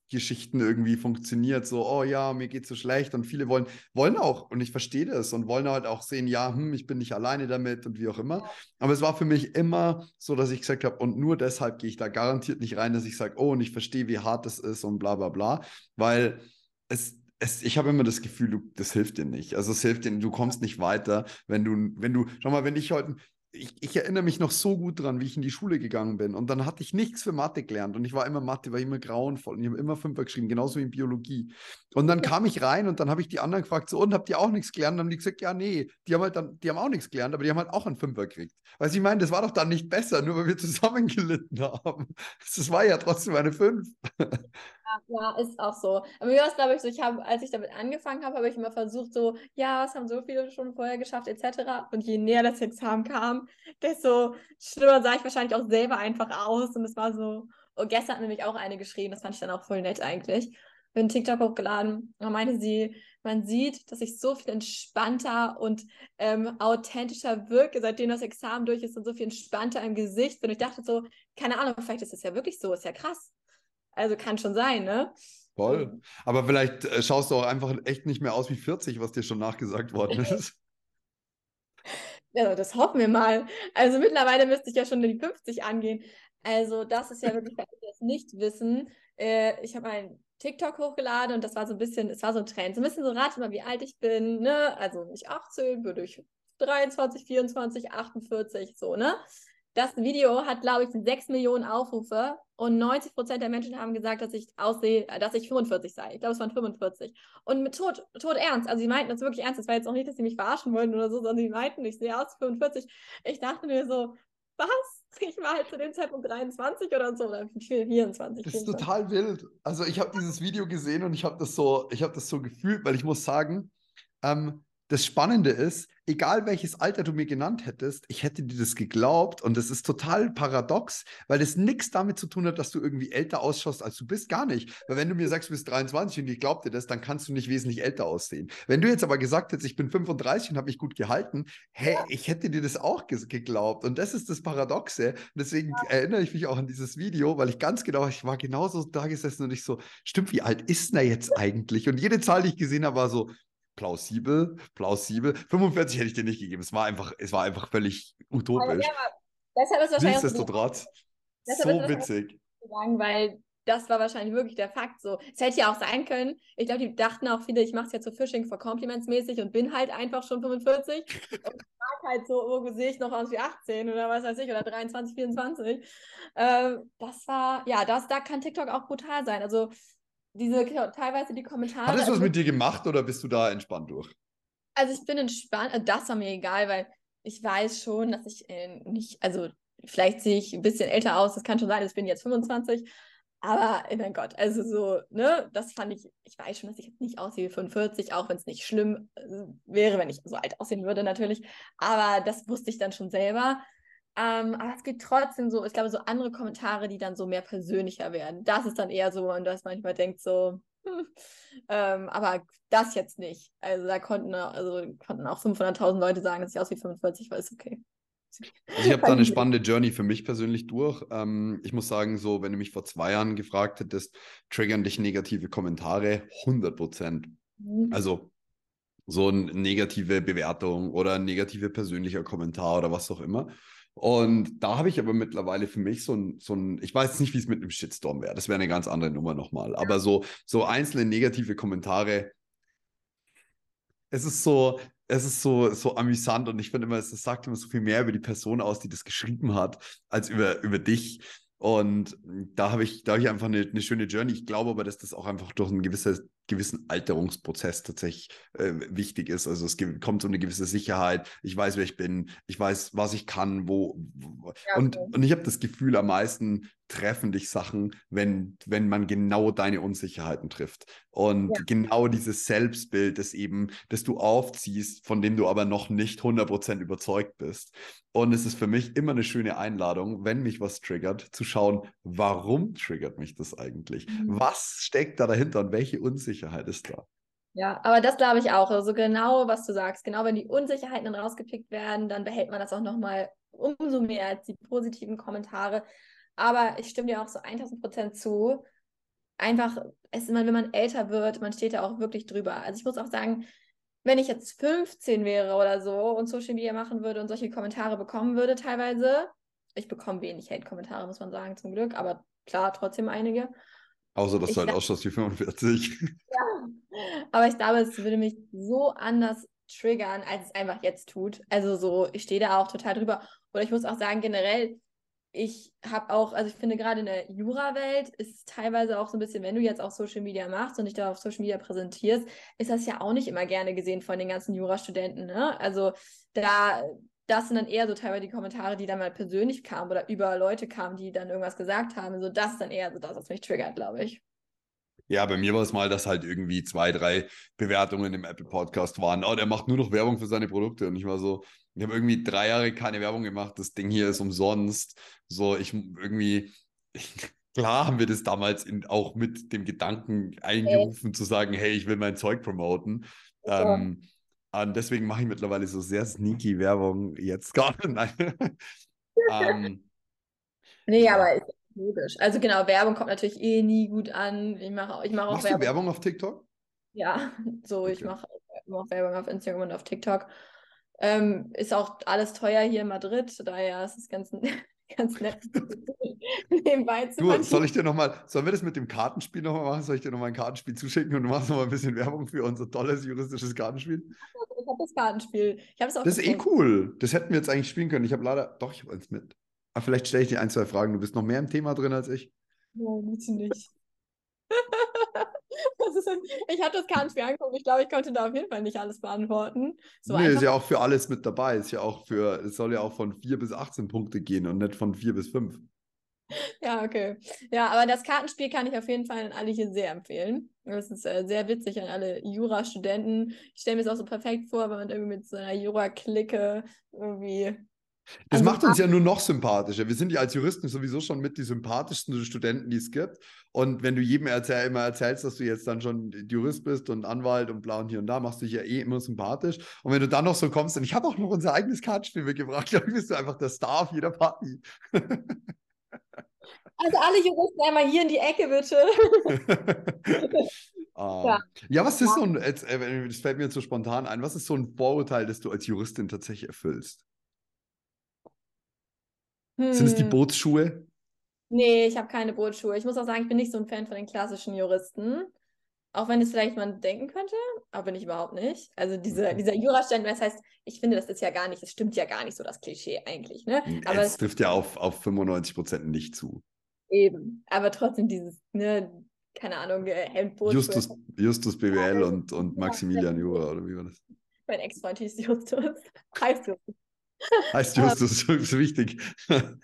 Geschichten irgendwie funktioniert, so, oh ja, mir geht's so schlecht und viele wollen, wollen auch, und ich verstehe das und wollen halt auch sehen, ja, hm, ich bin nicht alleine damit und wie auch immer. Aber es war für mich immer so, dass ich gesagt habe, und nur deshalb gehe ich da garantiert nicht rein, dass ich sage, oh, und ich verstehe, wie hart das ist und bla bla bla, weil es, es, ich habe immer das Gefühl, du, das hilft dir nicht. Also es hilft dir, du kommst nicht weiter, wenn du, wenn du, schau mal, wenn ich heute, ich, ich, erinnere mich noch so gut dran, wie ich in die Schule gegangen bin. Und dann hatte ich nichts für Mathe gelernt. Und ich war immer Mathe, war immer grauenvoll. Und ich habe immer Fünfer geschrieben, genauso wie in Biologie. Und dann kam ich rein und dann habe ich die anderen gefragt, so, und habt ihr auch nichts gelernt? Und dann haben die gesagt, ja, nee, die haben halt dann, die haben auch nichts gelernt, aber die haben halt auch einen Fünfer gekriegt. Weil ich meine, das war doch dann nicht besser, nur weil wir *laughs* zusammen gelitten haben. Das war ja trotzdem eine Fünf. Ja, ist auch so. Aber mir war es, glaube ich, so, ich habe, als ich damit angefangen habe, habe ich immer versucht, so, ja, es haben so viele schon vorher geschafft, etc. Und je näher das Examen kam, desto schlimmer sah ich wahrscheinlich auch selber einfach aus. Und es war so, und gestern hat nämlich auch eine geschrieben, das fand ich dann auch voll nett eigentlich. Bin TikTok hochgeladen, da meinte sie, man sieht, dass ich so viel entspannter und ähm, authentischer wirke, seitdem das Examen durch ist und so viel entspannter im Gesicht bin. Und ich dachte so, keine Ahnung, vielleicht ist es ja wirklich so, ist ja krass. Also kann schon sein, ne? Voll. Aber vielleicht äh, schaust du auch einfach echt nicht mehr aus wie 40, was dir schon nachgesagt worden *laughs* ist. Ja, das hoffen wir mal. Also mittlerweile müsste ich ja schon die 50 angehen. Also das ist ja wirklich, *laughs* für alle, die das nicht wissen. Äh, ich habe einen TikTok hochgeladen und das war so ein bisschen, es war so ein Trend. So ein bisschen so, rate mal, wie alt ich bin, ne? Also nicht 18, würde ich 23, 24, 48, so, ne? Das Video hat, glaube ich, 6 Millionen Aufrufe und 90 Prozent der Menschen haben gesagt, dass ich aussehe, dass ich 45 sei. Ich glaube, es waren 45. Und mit tot, tot ernst. Also, sie meinten das wirklich ernst. Das war jetzt auch nicht, dass sie mich verarschen wollten oder so, sondern sie meinten, ich sehe aus 45. Ich dachte mir so, was? Ich war halt zu dem Zeitpunkt 23 oder so, oder 24. Das ist 24. total wild. Also ich habe dieses Video gesehen und ich habe das so, ich habe das so gefühlt, weil ich muss sagen, ähm, das Spannende ist, egal welches Alter du mir genannt hättest, ich hätte dir das geglaubt und das ist total paradox, weil das nichts damit zu tun hat, dass du irgendwie älter ausschaust, als du bist, gar nicht. Weil wenn du mir sagst, du bist 23 und ich glaub dir das, dann kannst du nicht wesentlich älter aussehen. Wenn du jetzt aber gesagt hättest, ich bin 35 und habe mich gut gehalten, hey, ich hätte dir das auch ge geglaubt und das ist das Paradoxe. Deswegen ja. erinnere ich mich auch an dieses Video, weil ich ganz genau, ich war genauso da gesessen und ich so, stimmt, wie alt ist er jetzt eigentlich? Und jede Zahl, die ich gesehen habe, war so, plausibel, plausibel. 45 hätte ich dir nicht gegeben. Es war einfach, es war einfach völlig utopisch. Ja, deshalb ist wahrscheinlich Nichtsdestotrotz, so witzig. Sagen, weil das war wahrscheinlich wirklich der Fakt. So, es hätte ja auch sein können. Ich glaube, die dachten auch viele, ich mache es jetzt so Fishing for Compliments mäßig und bin halt einfach schon 45. *laughs* und mag halt so, wo sehe ich noch aus wie 18 oder was weiß ich, oder 23, 24. Äh, das war, ja, das, da kann TikTok auch brutal sein. Also diese teilweise die Kommentare. Hat was also, mit dir gemacht oder bist du da entspannt durch? Also ich bin entspannt, äh, das war mir egal, weil ich weiß schon, dass ich äh, nicht, also vielleicht sehe ich ein bisschen älter aus, das kann schon sein, ich bin jetzt 25, aber oh mein Gott, also so, ne, das fand ich, ich weiß schon, dass ich jetzt nicht aussehe wie 45, auch wenn es nicht schlimm äh, wäre, wenn ich so alt aussehen würde natürlich, aber das wusste ich dann schon selber. Ähm, aber es gibt trotzdem so, ich glaube, so andere Kommentare, die dann so mehr persönlicher werden. Das ist dann eher so, und das manchmal denkt so, hm, ähm, aber das jetzt nicht. Also da konnten, also konnten auch 500.000 Leute sagen, dass ich aus wie 45 war, ist okay. Also ich habe *laughs* da eine spannende Journey für mich persönlich durch. Ähm, ich muss sagen, so, wenn du mich vor zwei Jahren gefragt hättest, triggern dich negative Kommentare? 100 Prozent. Mhm. Also so eine negative Bewertung oder ein negative persönlicher Kommentar oder was auch immer. Und da habe ich aber mittlerweile für mich so ein, so ein ich weiß nicht, wie es mit einem Shitstorm wäre. Das wäre eine ganz andere Nummer nochmal. Aber so, so einzelne negative Kommentare, es ist so, es ist so, so amüsant und ich finde immer, es sagt immer so viel mehr über die Person aus, die das geschrieben hat, als über, über dich. Und da habe ich, da habe ich einfach eine, eine schöne Journey. Ich glaube aber, dass das auch einfach durch ein gewisses gewissen Alterungsprozess tatsächlich äh, wichtig ist. Also es kommt so eine gewisse Sicherheit. Ich weiß, wer ich bin. Ich weiß, was ich kann, wo. wo. Ja, und, okay. und ich habe das Gefühl, am meisten treffen dich Sachen, wenn, wenn man genau deine Unsicherheiten trifft. Und ja. genau dieses Selbstbild, das eben, das du aufziehst, von dem du aber noch nicht 100% überzeugt bist. Und es ist für mich immer eine schöne Einladung, wenn mich was triggert, zu schauen, warum triggert mich das eigentlich? Mhm. Was steckt da dahinter und welche Unsicherheit Unsicherheit ist da. Ja, aber das glaube ich auch. Also genau, was du sagst. Genau, wenn die Unsicherheiten dann rausgepickt werden, dann behält man das auch nochmal umso mehr als die positiven Kommentare. Aber ich stimme dir auch so 1000 Prozent zu. Einfach, es, wenn man älter wird, man steht da auch wirklich drüber. Also ich muss auch sagen, wenn ich jetzt 15 wäre oder so und Social Media machen würde und solche Kommentare bekommen würde teilweise, ich bekomme wenig Hate-Kommentare, muss man sagen, zum Glück, aber klar, trotzdem einige. Außer, dass ich du halt ausschaust wie 45. *laughs* Ja, aber ich glaube, es würde mich so anders triggern, als es einfach jetzt tut. Also so, ich stehe da auch total drüber. Oder ich muss auch sagen, generell, ich habe auch, also ich finde gerade in der Jura-Welt ist es teilweise auch so ein bisschen, wenn du jetzt auch Social Media machst und dich da auf Social Media präsentierst, ist das ja auch nicht immer gerne gesehen von den ganzen Jurastudenten. Ne? Also da das sind dann eher so teilweise die Kommentare, die dann mal persönlich kamen oder über Leute kamen, die dann irgendwas gesagt haben. So das ist dann eher so das, was mich triggert, glaube ich. Ja, bei mir war es mal, dass halt irgendwie zwei, drei Bewertungen im Apple Podcast waren. Oh, der macht nur noch Werbung für seine Produkte. Und ich war so, ich habe irgendwie drei Jahre keine Werbung gemacht. Das Ding hier ist umsonst. So, ich irgendwie, *laughs* klar haben wir das damals in, auch mit dem Gedanken eingerufen, hey. zu sagen, hey, ich will mein Zeug promoten. Ja. Ähm, und deswegen mache ich mittlerweile so sehr sneaky Werbung jetzt gerade. *laughs* Nein. ähm, nee, ja. aber ist logisch. Also genau, Werbung kommt natürlich eh nie gut an. Ich mache ich mach auch Machst Werbung. du Werbung auf TikTok? Ja, *laughs* so okay. ich mache mach Werbung auf Instagram und auf TikTok. Ähm, ist auch alles teuer hier in Madrid, daher ist es ganz, *laughs* ganz nett nebenbei zu Du, soll ich dir nochmal, sollen wir das mit dem Kartenspiel nochmal machen? Soll ich dir nochmal ein Kartenspiel zuschicken und du machst nochmal ein bisschen Werbung für unser tolles juristisches Kartenspiel? Ich habe das Kartenspiel. Ich das ist eh cool. Das hätten wir jetzt eigentlich spielen können. Ich habe leider, doch, ich habe eins mit. Aber vielleicht stelle ich dir ein, zwei Fragen. Du bist noch mehr im Thema drin als ich. Nein, bitte nicht. *laughs* ich habe das Kartenspiel angeguckt. Ich glaube, ich konnte da auf jeden Fall nicht alles beantworten. So nee, ist ja auch für alles mit dabei. Ist ja auch für, es soll ja auch von 4 bis 18 Punkte gehen und nicht von 4 bis 5. Ja, okay. Ja, aber das Kartenspiel kann ich auf jeden Fall an alle hier sehr empfehlen. Das ist äh, sehr witzig an alle Jurastudenten. Ich stelle mir es auch so perfekt vor, wenn man irgendwie mit so einer Jura-Clique irgendwie. Das Also macht uns ja nur noch sympathischer. Wir sind ja als Juristen sowieso schon mit die sympathischsten Studenten, die es gibt. Und wenn du jedem erzähl, immer erzählst, dass du jetzt dann schon Jurist bist und Anwalt und bla und hier und da, machst du dich ja eh immer sympathisch. Und wenn du dann noch so kommst, und ich habe auch noch unser eigenes Kartenspiel mitgebracht, *laughs* glaube ich, bist du einfach der Star auf jeder Party. *laughs* Also alle Juristen einmal hier in die Ecke, bitte. *laughs* Ah. Ja. ja, was ist so ein, jetzt, äh, das fällt mir jetzt so spontan ein, was ist so ein Vorurteil, das du als Juristin tatsächlich erfüllst? Sind es die Hm. Bootsschuhe? Nee, ich habe keine Bootschuhe. Ich muss auch sagen, ich bin nicht so ein Fan von den klassischen Juristen. Auch wenn es vielleicht man denken könnte, aber bin ich überhaupt nicht. Also diese, dieser Jurastand, das heißt, ich finde, das ist ja gar nicht, das stimmt ja gar nicht so, das Klischee eigentlich, ne? Aber Es trifft ja auf, auf 95 Prozent nicht zu. eben, aber trotzdem dieses, ne, keine Ahnung, äh, Hemdboot. Justus, Justus BWL und, und Maximilian. Jura, oder wie war das? Mein Ex-Freund hieß Justus. *laughs* Heißt Justus. Heißt. Justus, das ist wichtig. *laughs*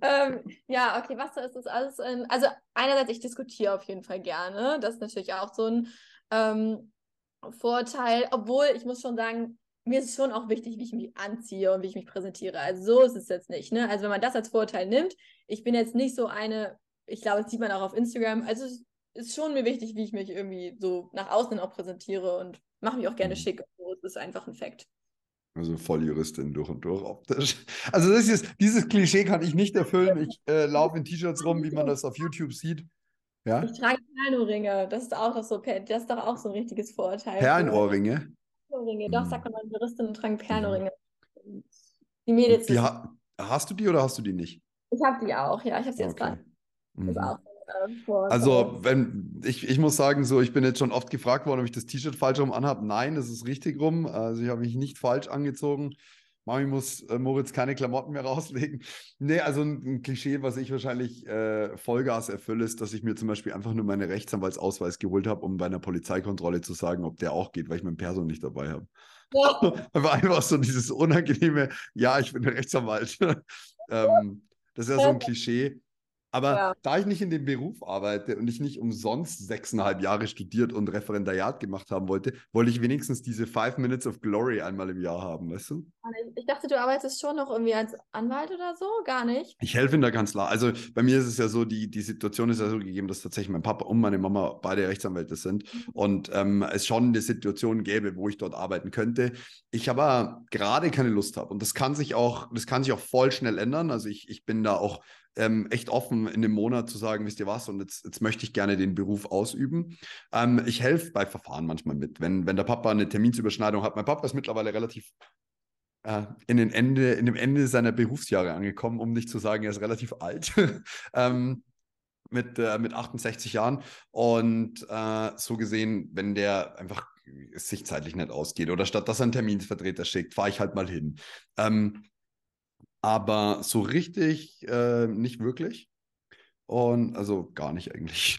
Ähm, ja, okay, was ist das alles? Ähm, also einerseits, ich diskutiere auf jeden Fall gerne. Das ist natürlich auch so ein ähm, Vorteil. Obwohl, ich muss schon sagen, mir ist es schon auch wichtig, wie ich mich anziehe und wie ich mich präsentiere. Also so ist es jetzt nicht. Ne? Also wenn man das als Vorteil nimmt, ich bin jetzt nicht so eine, ich glaube, das sieht man auch auf Instagram. Also es ist schon mir wichtig, wie ich mich irgendwie so nach außen auch präsentiere und mache mich auch gerne Mhm. schick. So, das ist einfach ein Fakt. Also Volljuristin durch und durch optisch. Also das ist, dieses Klischee kann ich nicht erfüllen. Ich äh, laufe in T-Shirts rum, wie man das auf YouTube sieht. Ja? Ich trage Perlenohrringe. Das ist auch so, das ist doch auch so ein richtiges Vorteil. Perlenohrringe. Perlenohrringe. Doch, Mhm. sagt man, Juristinnen tragen Perlenohrringe. Die Mädels, Die ha hast du die oder hast du die nicht? ich habe die auch, ja, ich habe sie jetzt Okay. gerade. Das ist Mhm. auch Also, wenn ich, ich muss sagen, so, ich bin jetzt schon oft gefragt worden, ob ich das T-Shirt falsch rum anhabe. Nein, das ist richtig rum. Also, ich habe mich nicht falsch angezogen. Mami muss äh, Moritz keine Klamotten mehr *laughs* rauslegen. Nee, also ein, ein Klischee, was ich wahrscheinlich äh, Vollgas erfülle, ist, dass ich mir zum Beispiel einfach nur meine Rechtsanwaltsausweis geholt habe, um bei einer Polizeikontrolle zu sagen, ob der auch geht, weil ich mein Perso nicht dabei habe. Ja, *laughs* Aber einfach so dieses unangenehme, ja, ich bin Rechtsanwalt. *laughs* ähm, das ist ja so ein Klischee. Aber Ja. da ich nicht in dem Beruf arbeite und ich nicht umsonst sechseinhalb Jahre studiert und Referendariat gemacht haben wollte, wollte ich wenigstens diese Five Minutes of Glory einmal im Jahr haben, weißt du? ich dachte, du arbeitest schon noch irgendwie als Anwalt oder so? Gar nicht. Ich helfe in der Kanzlei. Also bei mir ist es ja so, die, die Situation ist ja so gegeben, dass tatsächlich mein Papa und meine Mama beide Rechtsanwälte sind und ähm, es schon eine Situation gäbe, wo ich dort arbeiten könnte. Ich aber gerade keine Lust habe und das kann sich auch, das kann sich auch voll schnell ändern. Also ich, ich bin da auch ähm, echt offen in dem Monat zu sagen, wisst ihr was, und jetzt, jetzt möchte ich gerne den Beruf ausüben. Ähm, ich helfe bei Verfahren manchmal mit, wenn, wenn der Papa eine Terminsüberschneidung hat. Mein Papa ist mittlerweile relativ äh, in, den Ende, in dem Ende seiner Berufsjahre angekommen, um nicht zu sagen, er ist relativ alt. *laughs* ähm, mit, äh, mit 68 Jahren. Und äh, so gesehen, wenn der einfach sich zeitlich nicht ausgeht oder statt dass er einen Terminsvertreter schickt, fahre ich halt mal hin. Ähm, aber so richtig äh, nicht wirklich. Und also gar nicht eigentlich.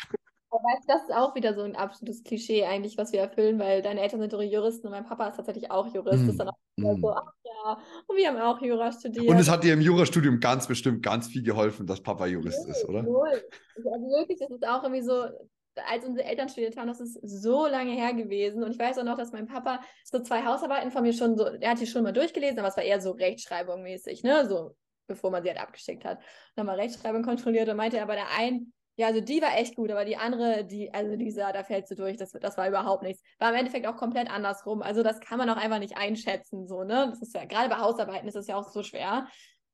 Weißt das ist auch wieder so ein absolutes Klischee eigentlich, was wir erfüllen, weil deine Eltern sind doch Juristen und mein Papa ist tatsächlich auch Jurist. Das ist dann auch Mm. so, ach ja, und wir haben auch Jura studiert. Und es hat dir im Jurastudium ganz bestimmt ganz viel geholfen, dass Papa Jurist ist, oder? Null. Also wirklich, das ist auch irgendwie so, als unsere Eltern studiert haben, das ist so lange her gewesen. Und ich weiß auch noch, dass mein Papa so zwei Hausarbeiten von mir schon so, er hat die schon mal durchgelesen, aber es war eher so Rechtschreibung mäßig, ne? So, bevor man sie halt abgeschickt hat. Dann mal Rechtschreibung kontrolliert und meinte er bei der einen, ja, also die war echt gut, aber die andere, die, also dieser, da fällst du durch, das, das war überhaupt nichts. War im Endeffekt auch komplett andersrum. Also das kann man auch einfach nicht einschätzen, so, ne? Das ist ja, gerade bei Hausarbeiten ist das ja auch so schwer.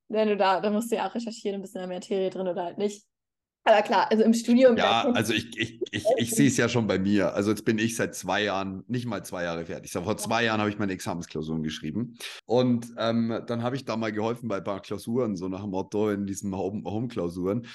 Wenn du da, da musst du ja auch recherchieren, ein bisschen der Materie drin oder halt nicht. Aber klar, also im Studium. Ja, also ich, ich, ich, *laughs* ich sehe es ja schon bei mir. Also jetzt bin ich seit zwei Jahren, nicht mal zwei Jahre fertig. Vor zwei Jahren habe ich meine Examensklausuren geschrieben. Und ähm, dann habe ich da mal geholfen bei ein paar Klausuren, so nach dem Motto in diesen Home- Home-Klausuren.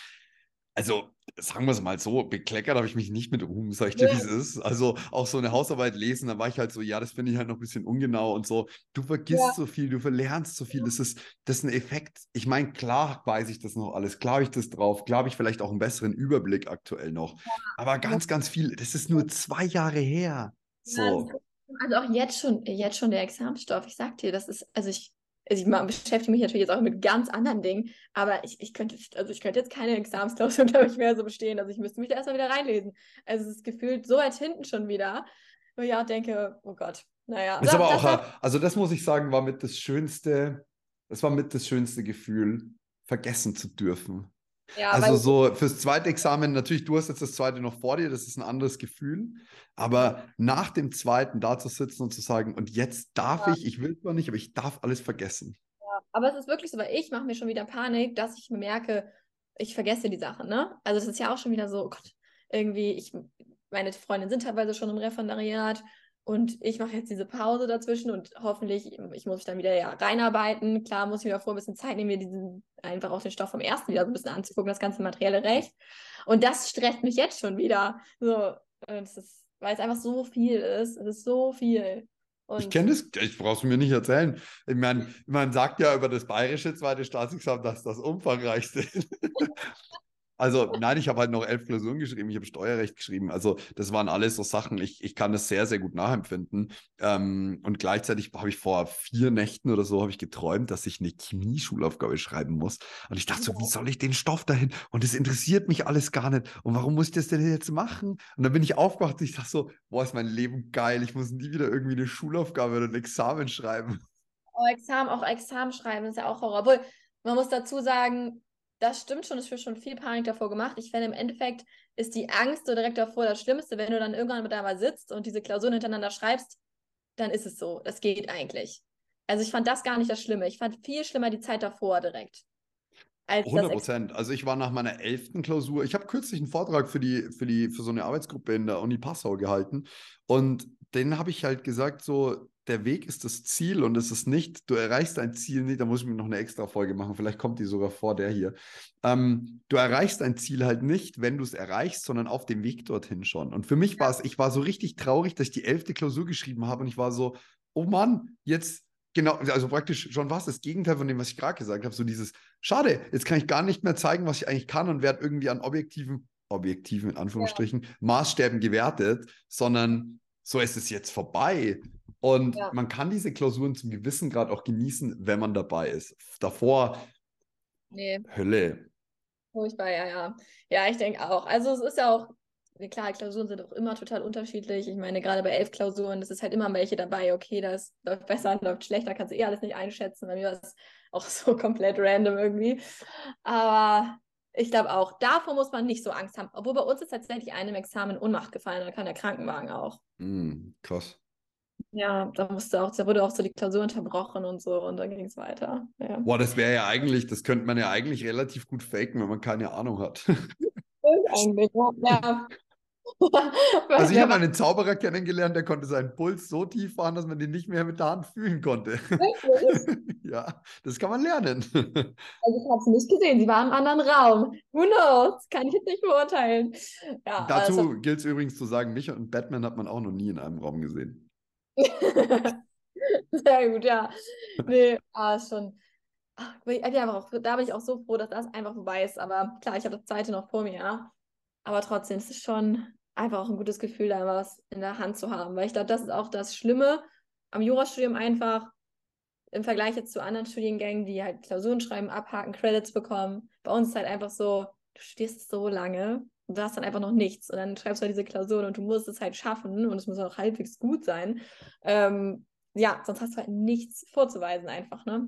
also, sagen wir es mal so, bekleckert habe ich mich nicht mit Ruhm, sag ich dir, wie es ist. Also auch so eine Hausarbeit lesen, da war ich halt so, ja, das finde ich halt noch ein bisschen ungenau und so. Du vergisst Ja. so viel, du verlernst so viel. Das ist, das ist ein Effekt. Ich meine, klar weiß ich das noch alles, klar habe ich das drauf, klar habe ich vielleicht auch einen besseren Überblick aktuell noch. Aber ganz, ganz viel, das ist nur zwei Jahre her. Ja, So. also auch jetzt schon, jetzt schon der Examensstoff. Ich sag dir, das ist, also ich also ich beschäftige mich natürlich jetzt auch mit ganz anderen Dingen, aber ich, ich könnte, also ich könnte jetzt keine Examensklausur, *laughs* glaube ich, mehr so bestehen. Also ich müsste mich da erstmal wieder reinlesen. Also es ist gefühlt so weit hinten schon wieder, wo ich auch denke, oh Gott, naja. Ist aber auch, also das muss ich sagen, war mit das schönste, das war mit das schönste Gefühl, vergessen zu dürfen. Ja, also so fürs zweite Examen, natürlich, du hast jetzt das zweite noch vor dir, das ist ein anderes Gefühl. Aber nach dem zweiten da zu sitzen und zu sagen, und jetzt darf ja. ich, ich will zwar nicht, aber ich darf alles vergessen. Ja, aber es ist wirklich so, weil ich mache mir schon wieder Panik, dass ich mir merke, ich vergesse die Sachen, ne? Also es ist ja auch schon wieder so, oh Gott, irgendwie, ich, meine Freundinnen sind teilweise schon im Referendariat und ich mache jetzt diese Pause dazwischen und hoffentlich, ich muss mich dann wieder ja reinarbeiten. Klar muss ich mir davor ein bisschen Zeit nehmen, mir diesen, einfach auch den Stoff vom ersten wieder so ein bisschen anzugucken, das ganze materielle Recht. Und das stresst mich jetzt schon wieder. So, ist, weil es einfach so viel ist. Es ist so viel. Und ich kenne das, ich brauch's mir nicht erzählen. Ich meine, man sagt ja über das bayerische zweite Staatsexamen, dass das umfangreichste *laughs* ist. Also nein, ich habe halt noch elf Klausuren geschrieben, ich habe Steuerrecht geschrieben. Also das waren alles so Sachen, ich, ich kann das sehr, sehr gut nachempfinden. Ähm, und gleichzeitig habe ich vor vier Nächten oder so ich geträumt, dass ich eine Chemie-Schulaufgabe schreiben muss. Und ich dachte so, wie soll ich den Stoff dahin? Und es interessiert mich alles gar nicht. Und warum muss ich das denn jetzt machen? Und dann bin ich aufgewacht und ich dachte so, boah, ist mein Leben geil. Ich muss nie wieder irgendwie eine Schulaufgabe oder ein Examen schreiben. Oh, Examen, auch Examen schreiben ist ja auch Horror. Obwohl, man muss dazu sagen, das stimmt schon, es wird schon viel Panik davor gemacht. Ich finde, im Endeffekt ist die Angst so direkt davor das Schlimmste. Wenn du dann irgendwann mit einmal sitzt und diese Klausuren hintereinander schreibst, dann ist es so. Das geht eigentlich. Also ich fand das gar nicht das Schlimme. Ich fand viel schlimmer die Zeit davor direkt. 100 Prozent. Also ich war nach meiner elften Klausur, ich habe kürzlich einen Vortrag für die, für die, für so eine Arbeitsgruppe in der Uni Passau gehalten und den habe ich halt gesagt, so, der Weg ist das Ziel und es ist nicht, du erreichst dein Ziel nicht, da muss ich mir noch eine extra Folge machen, vielleicht kommt die sogar vor der hier. Ähm, du erreichst dein Ziel halt nicht, wenn du es erreichst, sondern auf dem Weg dorthin schon. Und für mich war es, ich war so richtig traurig, dass ich die elfte Klausur geschrieben habe und ich war so, oh Mann, jetzt, genau, also praktisch schon war es das Gegenteil von dem, was ich gerade gesagt habe, so dieses, schade, jetzt kann ich gar nicht mehr zeigen, was ich eigentlich kann und werde irgendwie an objektiven, objektiven in Anführungsstrichen, ja. Maßstäben gewertet, sondern so ist es jetzt vorbei. Und ja. man kann diese Klausuren zum gewissen Grad auch genießen, wenn man dabei ist. Davor nee. Hölle. Furchtbar, ja, ja. Ja, ich denke auch. Also es ist ja auch, klar, Klausuren sind auch immer total unterschiedlich. Ich meine, gerade bei elf Klausuren, das ist halt immer welche dabei, okay, das läuft besser, läuft schlechter, kannst du eh alles nicht einschätzen. Bei mir war es auch so *laughs* komplett random irgendwie. Aber ich glaube auch, davor muss man nicht so Angst haben. Obwohl bei uns ist tatsächlich einem Examen Unmacht gefallen, da kann der Krankenwagen auch. Mm, krass. Ja, da musste auch, da wurde auch so die Klausur unterbrochen und so und dann ging es weiter. Ja. Boah, das wäre ja eigentlich, das könnte man ja eigentlich relativ gut faken, wenn man keine Ahnung hat. eigentlich, ja. *laughs* Also ich habe einen Zauberer kennengelernt, der konnte seinen Puls so tief fahren, dass man den nicht mehr mit der Hand fühlen konnte. *laughs* ja, das kann man lernen. *laughs* Also ich habe sie nicht gesehen, sie war im anderen Raum. Who knows? Kann ich jetzt nicht beurteilen. Ja, Dazu also... gilt es übrigens zu sagen, mich und Batman hat man auch noch nie in einem Raum gesehen. *laughs* Sehr gut, ja. Nee, ah, schon. Ach, auch, da bin ich auch so froh, dass das einfach vorbei ist. Aber klar, ich habe das zweite noch vor mir. Aber trotzdem, es ist schon einfach auch ein gutes Gefühl, da was in der Hand zu haben. Weil ich glaube, das ist auch das Schlimme am Jurastudium einfach im Vergleich jetzt zu anderen Studiengängen, die halt Klausuren schreiben, abhaken, Credits bekommen. Bei uns ist halt einfach so, du studierst so lange du hast dann einfach noch nichts. Und dann schreibst du halt diese Klausuren und du musst es halt schaffen und es muss auch halbwegs gut sein. Ähm, ja, sonst hast du halt nichts vorzuweisen einfach, ne?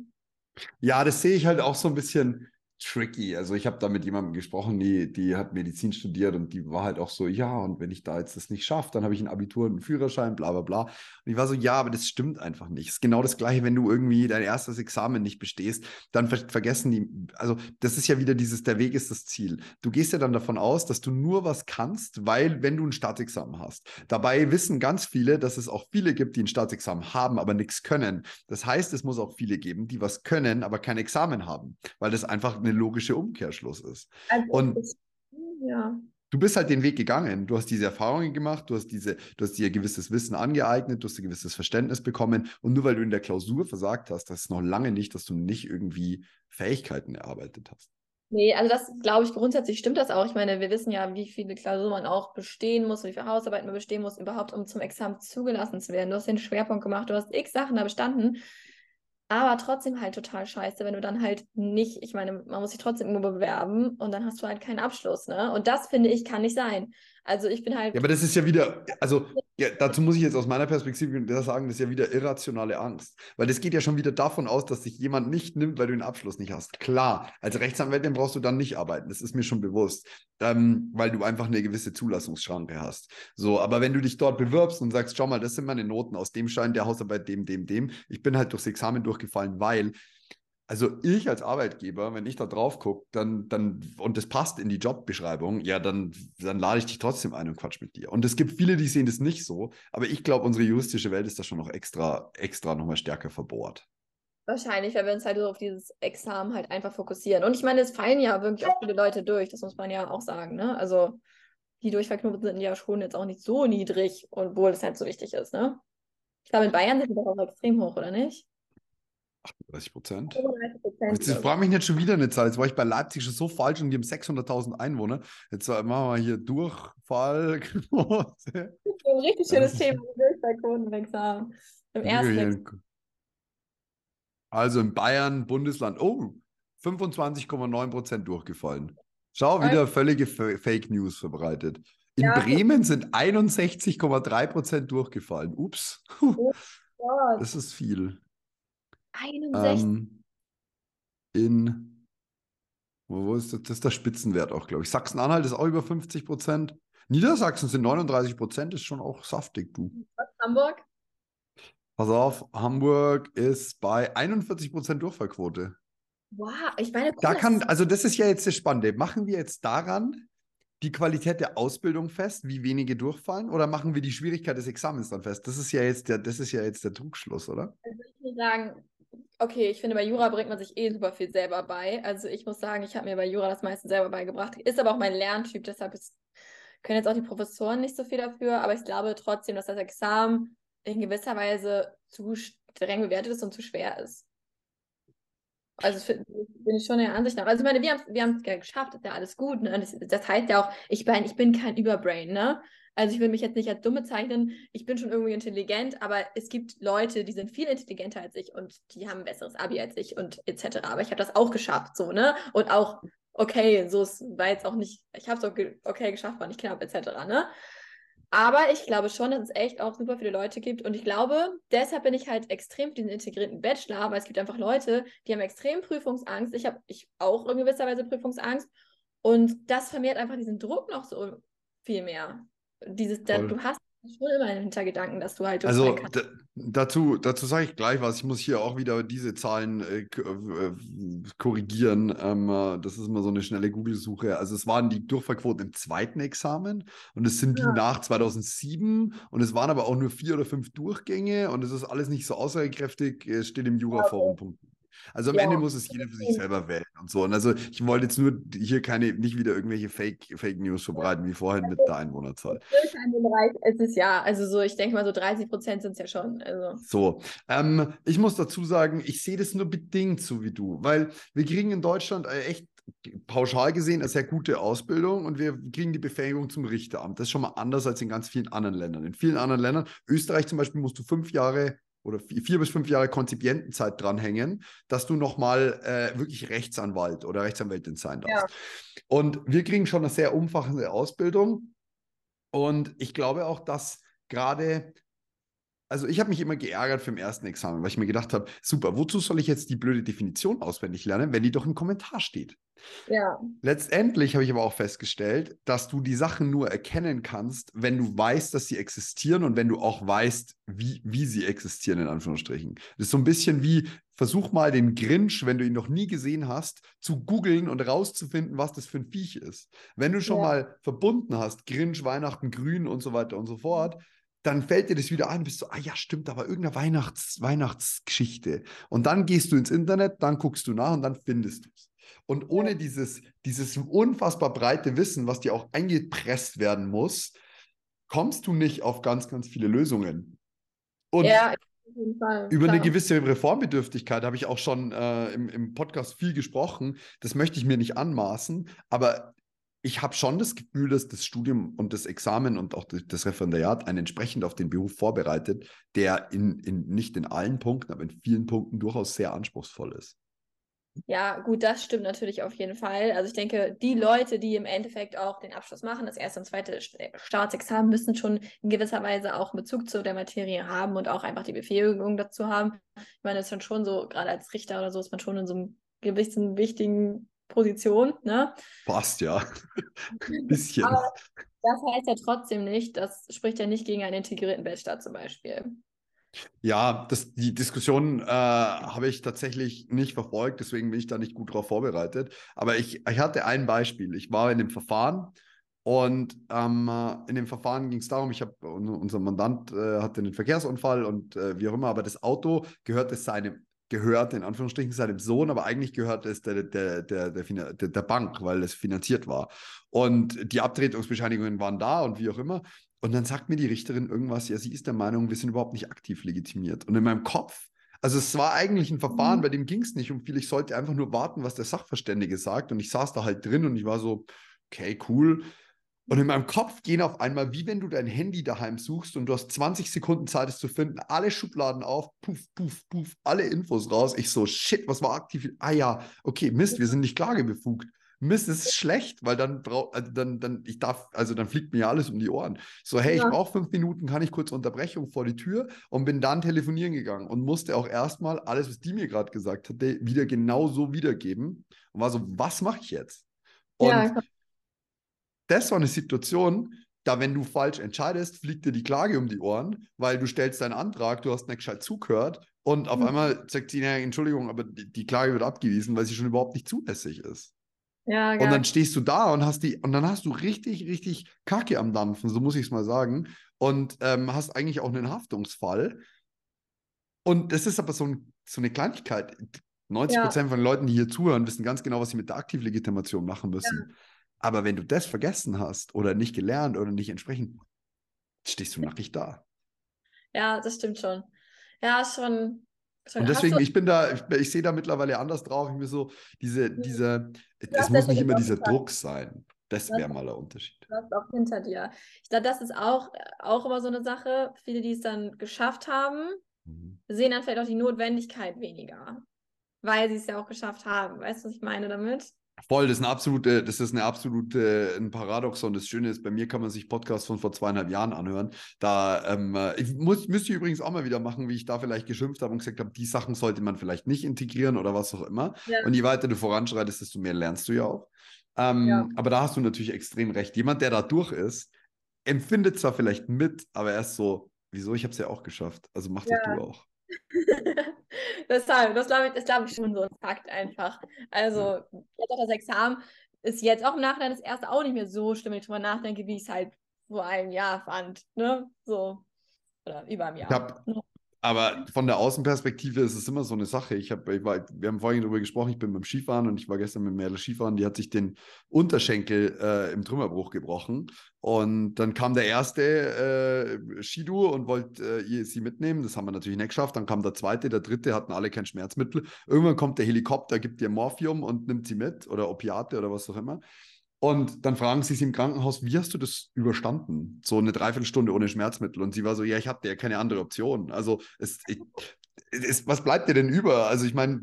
Ja, das sehe ich halt auch so ein bisschen tricky. Also ich habe da mit jemandem gesprochen, die, die hat Medizin studiert und die war halt auch so, ja, und wenn ich da jetzt das nicht schaffe, dann habe ich ein Abitur und einen Führerschein, bla bla bla. Und ich war so, ja, aber das stimmt einfach nicht. Es ist genau das Gleiche, wenn du irgendwie dein erstes Examen nicht bestehst, dann ver vergessen die, also das ist ja wieder dieses, der Weg ist das Ziel. Du gehst ja dann davon aus, dass du nur was kannst, weil, wenn du ein Staatsexamen hast. Dabei wissen ganz viele, dass es auch viele gibt, die ein Staatsexamen haben, aber nichts können. Das heißt, es muss auch viele geben, die was können, aber kein Examen haben, weil das einfach eine logische Umkehrschluss ist. Also und ist, ja. du bist halt den Weg gegangen. Du hast diese Erfahrungen gemacht, du hast, diese, du hast dir gewisses Wissen angeeignet, du hast ein gewisses Verständnis bekommen. Und nur weil du in der Klausur versagt hast, das ist noch lange nicht, dass du nicht irgendwie Fähigkeiten erarbeitet hast. Nee, also das glaube ich grundsätzlich stimmt das auch. Ich meine, wir wissen ja, wie viele Klausuren man auch bestehen muss, wie viele Hausarbeiten man bestehen muss, überhaupt um zum Examen zugelassen zu werden. Du hast den Schwerpunkt gemacht, du hast x Sachen da bestanden. Aber trotzdem halt total scheiße, wenn du dann halt nicht, ich meine, man muss sich trotzdem immer bewerben und dann hast du halt keinen Abschluss, ne? Und das finde ich kann nicht sein. Also ich bin halt. Ja, aber das ist ja wieder, also ja, dazu muss ich jetzt aus meiner Perspektive sagen, das ist ja wieder irrationale Angst. Weil das geht ja schon wieder davon aus, dass sich jemand nicht nimmt, weil du den Abschluss nicht hast. Klar, als Rechtsanwältin brauchst du dann nicht arbeiten, das ist mir schon bewusst. Ähm, weil du einfach eine gewisse Zulassungsschranke hast. So, aber wenn du dich dort bewirbst und sagst, schau mal, das sind meine Noten aus dem Schein, der Hausarbeit, dem, dem, dem, ich bin halt durchs Examen durchgefallen, weil also ich als Arbeitgeber, wenn ich da drauf gucke, dann, dann, und das passt in die Jobbeschreibung, ja, dann, dann lade ich dich trotzdem ein und quatsch mit dir. Und es gibt viele, die sehen das nicht so, aber ich glaube, unsere juristische Welt ist da schon noch extra, extra nochmal stärker verbohrt. Wahrscheinlich, weil wir uns halt so auf dieses Examen halt einfach fokussieren. Und ich meine, es fallen ja wirklich auch viele Leute durch, das muss man ja auch sagen, ne? Also die Durchfallquoten sind ja schon jetzt auch nicht so niedrig, obwohl es halt so wichtig ist, ne? Ich glaube, in Bayern sind die doch auch extrem hoch, oder nicht? 38 Prozent. Jetzt frage mich nicht schon wieder eine Zahl. Jetzt war ich bei Leipzig schon so falsch und die haben 600.000 Einwohner. Jetzt machen wir hier Durchfall. *laughs* ein richtig schönes Thema, Durchfallquotenexamen. Im ersten. Also in Bayern, Bundesland, oh, 25,9 Prozent durchgefallen. Schau, wieder völlige Fake News verbreitet. In ja, Bremen sind 61,3 Prozent durchgefallen. Ups. Oh das ist viel. 61. Ähm, in, wo ist das? das ist der Spitzenwert auch, glaube ich. Sachsen-Anhalt ist auch über 50 Prozent. Niedersachsen sind 39 Prozent, ist schon auch saftig, du. Hamburg? Pass auf, Hamburg ist bei 41 Prozent Durchfallquote. Wow, ich meine, cool, da kann, also das ist ja jetzt das Spannende. Machen wir jetzt daran die Qualität der Ausbildung fest, wie wenige durchfallen, oder machen wir die Schwierigkeit des Examens dann fest? Das ist ja jetzt der, das ist ja jetzt der Trugschluss, oder? Also ich würde sagen, okay, ich finde, bei Jura bringt man sich eh super viel selber bei. Also ich muss sagen, ich habe mir bei Jura das meiste selber beigebracht. Ist aber auch mein Lerntyp, deshalb ist, können jetzt auch die Professoren nicht so viel dafür, aber ich glaube trotzdem, dass das Examen in gewisser Weise zu streng bewertet ist und zu schwer ist. Also für, bin ich schon der Ansicht nach. Also ich meine, wir haben es wir ja geschafft, ist ja alles gut. Ne? Das, das heißt ja auch, ich bin, ich bin kein Überbrain, ne? Also ich will mich jetzt nicht als dumm bezeichnen, ich bin schon irgendwie intelligent, aber es gibt Leute, die sind viel intelligenter als ich und die haben ein besseres Abi als ich und etc. Aber ich habe das auch geschafft, so, ne? Und auch, okay, so es war jetzt auch nicht, ich habe es auch ge okay geschafft, war nicht knapp, etc. Ne? Aber ich glaube schon, dass es echt auch super viele Leute gibt. Und ich glaube, deshalb bin ich halt extrem für diesen integrierten Bachelor, weil es gibt einfach Leute, die haben extrem Prüfungsangst. Ich habe ich auch in gewisser Weise Prüfungsangst. Und das vermehrt einfach diesen Druck noch so viel mehr dieses, da, du hast schon immer einen Hintergedanken, dass du halt. Also dazu, dazu sage ich gleich was. Ich muss hier auch wieder diese Zahlen äh, äh, korrigieren. Ähm, äh, das ist immer so eine schnelle Google-Suche. Also es waren die Durchfallquoten im zweiten Examen und es sind ja. die nach 2007 und es waren aber auch nur vier oder fünf Durchgänge und es ist alles nicht so aussagekräftig. Es steht im Juraforum. Okay. Also am ja. Ende muss es jeder für sich selber wählen und so. Und also ich wollte jetzt nur hier keine, nicht wieder irgendwelche Fake, Fake News verbreiten, wie vorhin mit der Einwohnerzahl. In dem Bereich ist es ja, also so, ich denke mal so 30 Prozent sind es ja schon. Also. So, ähm, ich muss dazu sagen, ich sehe das nur bedingt so wie du, weil wir kriegen in Deutschland äh, echt pauschal gesehen eine sehr gute Ausbildung und wir kriegen die Befähigung zum Richteramt. Das ist schon mal anders als in ganz vielen anderen Ländern. In vielen anderen Ländern, Österreich zum Beispiel, musst du fünf Jahre oder vier bis fünf Jahre Konzipientenzeit dranhängen, dass du nochmal äh, wirklich Rechtsanwalt oder Rechtsanwältin sein darfst. Ja. Und wir kriegen schon eine sehr umfassende Ausbildung. Und ich glaube auch, dass gerade also ich habe mich immer geärgert für im ersten Examen, weil ich mir gedacht habe, super, wozu soll ich jetzt die blöde Definition auswendig lernen, wenn die doch im Kommentar steht? Ja. Letztendlich habe ich aber auch festgestellt, dass du die Sachen nur erkennen kannst, wenn du weißt, dass sie existieren und wenn du auch weißt, wie, wie sie existieren, in Anführungsstrichen. Das ist so ein bisschen wie, versuch mal den Grinch, wenn du ihn noch nie gesehen hast, zu googeln und rauszufinden, was das für ein Viech ist. Wenn du schon ja. mal verbunden hast, Grinch, Weihnachten, Grün und so weiter und so fort, dann fällt dir das wieder ein, bist du, ah ja, stimmt, aber irgendeine Weihnachts Weihnachtsgeschichte. Und dann gehst du ins Internet, dann guckst du nach und dann findest du es. Und ohne dieses, dieses unfassbar breite Wissen, was dir auch eingepresst werden muss, kommst du nicht auf ganz, ganz viele Lösungen. Und ja, Fall, über klar. eine gewisse Reformbedürftigkeit habe ich auch schon äh, im, im Podcast viel gesprochen. Das möchte ich mir nicht anmaßen, aber ich habe schon das Gefühl, dass das Studium und das Examen und auch das Referendariat einen entsprechend auf den Beruf vorbereitet, der in, in, nicht in allen Punkten, aber in vielen Punkten durchaus sehr anspruchsvoll ist. Ja, gut, das stimmt natürlich auf jeden Fall. Also ich denke, die Leute, die im Endeffekt auch den Abschluss machen, das erste und zweite Staatsexamen, müssen schon in gewisser Weise auch Bezug zu der Materie haben und auch einfach die Befähigung dazu haben. Ich meine, es ist schon so, gerade als Richter oder so, ist man schon in so einem gewissen wichtigen Position, ne? Passt ja. *laughs* Bisschen. Aber das heißt ja trotzdem nicht, das spricht ja nicht gegen einen integrierten Bachelor zum Beispiel. Ja, das, die Diskussion äh, habe ich tatsächlich nicht verfolgt, deswegen bin ich da nicht gut darauf vorbereitet. Aber ich, ich hatte ein Beispiel. Ich war in dem Verfahren und ähm, in dem Verfahren ging es darum, ich habe, unser Mandant äh, hatte einen Verkehrsunfall und äh, wie auch immer, aber das Auto gehörte seinem, gehört in Anführungsstrichen seinem Sohn, aber eigentlich gehört es der, der, der, der, der Bank, weil es finanziert war. Und die Abtretungsbescheinigungen waren da und wie auch immer. Und dann sagt mir die Richterin irgendwas, ja, sie ist der Meinung, wir sind überhaupt nicht aktiv legitimiert. Und in meinem Kopf, also es war eigentlich ein Verfahren, mhm. bei dem ging es nicht um viel. Ich sollte einfach nur warten, was der Sachverständige sagt. Und ich saß da halt drin und ich war so, okay, cool. Und in meinem Kopf gehen auf einmal, wie wenn du dein Handy daheim suchst und du hast 20 Sekunden Zeit, es zu finden, alle Schubladen auf, puff, puff, puff, alle Infos raus. Ich so, shit, was war aktiv? Ah ja, okay, Mist, wir sind nicht klagebefugt. Mist, das ist schlecht, weil dann braucht, also dann, dann, ich darf, also dann fliegt mir ja alles um die Ohren. So, hey, ja. ich brauche fünf Minuten, kann ich kurz Unterbrechung vor die Tür und bin dann telefonieren gegangen und musste auch erstmal alles, was die mir gerade gesagt hatte, wieder genau so wiedergeben und war so, was mache ich jetzt? Und ja, das war eine Situation, da, wenn du falsch entscheidest, fliegt dir die Klage um die Ohren, weil du stellst deinen Antrag, du hast nicht gescheit zugehört und auf mhm. einmal sagt sie, ja, Entschuldigung, aber die, die Klage wird abgewiesen, weil sie schon überhaupt nicht zulässig ist. Ja, und dann stehst du da und hast die, und dann hast du richtig, richtig Kacke am Dampfen, so muss ich es mal sagen. Und ähm, hast eigentlich auch einen Haftungsfall. Und das ist aber so, ein, so eine Kleinigkeit. 90 Prozent ja. von den Leuten, die hier zuhören, wissen ganz genau, was sie mit der Aktivlegitimation machen müssen. Ja. Aber wenn du das vergessen hast oder nicht gelernt oder nicht entsprechend, stehst du nackig da. *laughs* Ja, das stimmt schon. Ja, schon, und deswegen, ich bin da, ich, ich sehe da mittlerweile anders drauf. Ich mir so, diese, hm. diese, es muss nicht immer dieser Druck sein. Das wäre mal der Unterschied. Das auch hinter dir. Ich glaube, das ist auch, auch immer so eine Sache. Viele, die es dann geschafft haben, mhm. sehen dann vielleicht auch die Notwendigkeit weniger, weil sie es ja auch geschafft haben. Weißt du, was ich meine damit? Voll, das ist eine absolute, das ist eine absolute ein Paradoxon. Das Schöne ist, bei mir kann man sich Podcasts von vor zweieinhalb Jahren anhören. Da ähm, ich muss, müsste ich übrigens auch mal wieder machen, wie ich da vielleicht geschimpft habe und gesagt habe, die Sachen sollte man vielleicht nicht integrieren oder was auch immer. Ja. Und je weiter du voranschreitest, desto mehr lernst du ja auch. Ähm, ja. Aber da hast du natürlich extrem recht. Jemand, der da durch ist, empfindet zwar vielleicht mit, aber er ist so, wieso, ich habe es ja auch geschafft. Also mach ja. doch du auch. *laughs* Deshalb, das glaube ich, glaub ich schon so ein Fakt einfach. Also, jetzt auch das Examen ist jetzt auch im Nachhinein das erste auch nicht mehr so schlimm, wenn ich drüber nachdenke, wie ich es halt vor einem Jahr fand. Ne? So. Oder über einem Jahr. Ich habe ne? Aber von der Außenperspektive ist es immer so eine Sache. Ich hab, ich wir haben vorhin darüber gesprochen, ich bin beim Skifahren und ich war gestern mit Merle Skifahren, die hat sich den Unterschenkel äh, im Trümmerbruch gebrochen. Und dann kam der erste äh, Skidu und wollte äh, sie mitnehmen. Das haben wir natürlich nicht geschafft. Dann kam der zweite, der dritte, hatten alle kein Schmerzmittel. Irgendwann kommt der Helikopter, gibt ihr Morphium und nimmt sie mit oder Opiate oder was auch immer. Und dann fragen sie sie im Krankenhaus, wie hast du das überstanden? So eine Dreiviertelstunde ohne Schmerzmittel. Und sie war so, ja, ich hatte ja keine andere Option. Also es, ich, es, was bleibt dir denn über? Also ich meine,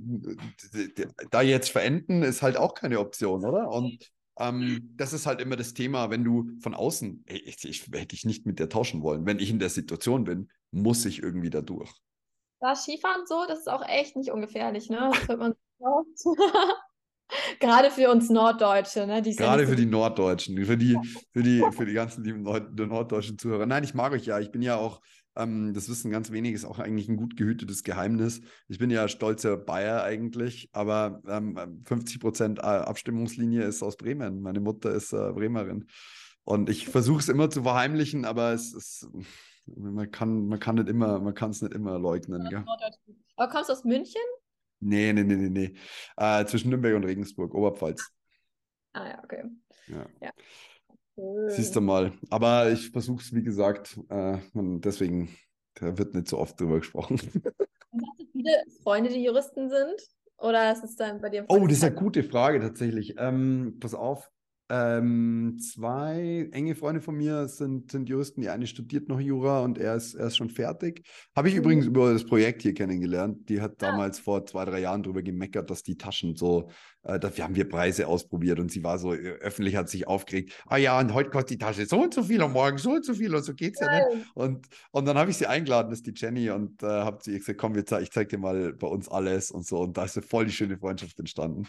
da jetzt verenden ist halt auch keine Option, oder? Und ähm, das ist halt immer das Thema, wenn du von außen, ich, ich, hätte ich nicht mit dir tauschen wollen. Wenn ich in der Situation bin, muss ich irgendwie da durch. Ja, Skifahren so, das ist auch echt nicht ungefährlich, ne? Das hört man Gerade für uns Norddeutsche, ne? Die Gerade für die Norddeutschen, für die, für die, für die ganzen lieben Nord norddeutschen Zuhörer. Nein, ich mag euch ja. Ich bin ja auch, ähm, das wissen ganz wenige, ist auch eigentlich ein gut gehütetes Geheimnis. Ich bin ja stolzer Bayer eigentlich, aber ähm, 50 Prozent äh, Abstimmungslinie ist aus Bremen. Meine Mutter ist äh, Bremerin. Und ich versuche es immer zu verheimlichen, aber es ist, man kann, man kann nicht immer, man kann es nicht immer leugnen. Ja. Aber kommst du aus München? Nee, nee, nee, nee, nee. Äh, zwischen Nürnberg und Regensburg, Oberpfalz. Ah ja, okay. Ja. ja. Siehst du mal. Aber ich versuche es, wie gesagt, äh, deswegen, da wird nicht so oft drüber gesprochen. Und hast du viele Freunde, die Juristen sind? Oder ist es dann bei dir? Oh, das ist eine gute Frage tatsächlich. Ähm, pass auf. Ähm, zwei enge Freunde von mir sind, sind Juristen. Die eine studiert noch Jura und er ist, er ist schon fertig. Habe ich Mhm. übrigens über das Projekt hier kennengelernt. Die hat Ah. damals vor zwei, drei Jahren drüber gemeckert, dass die Taschen so, äh, dafür haben wir Preise ausprobiert und sie war so, äh, öffentlich hat sich aufgeregt. Ah ja, und heute kostet die Tasche so und so viel und morgen so und so viel und so geht's ja nicht. Geil. Und, und dann habe ich sie eingeladen, das ist die Jenny, und äh, habe ihr gesagt, komm, wir ich zeig dir mal bei uns alles und so. Und da ist so voll die schöne Freundschaft entstanden.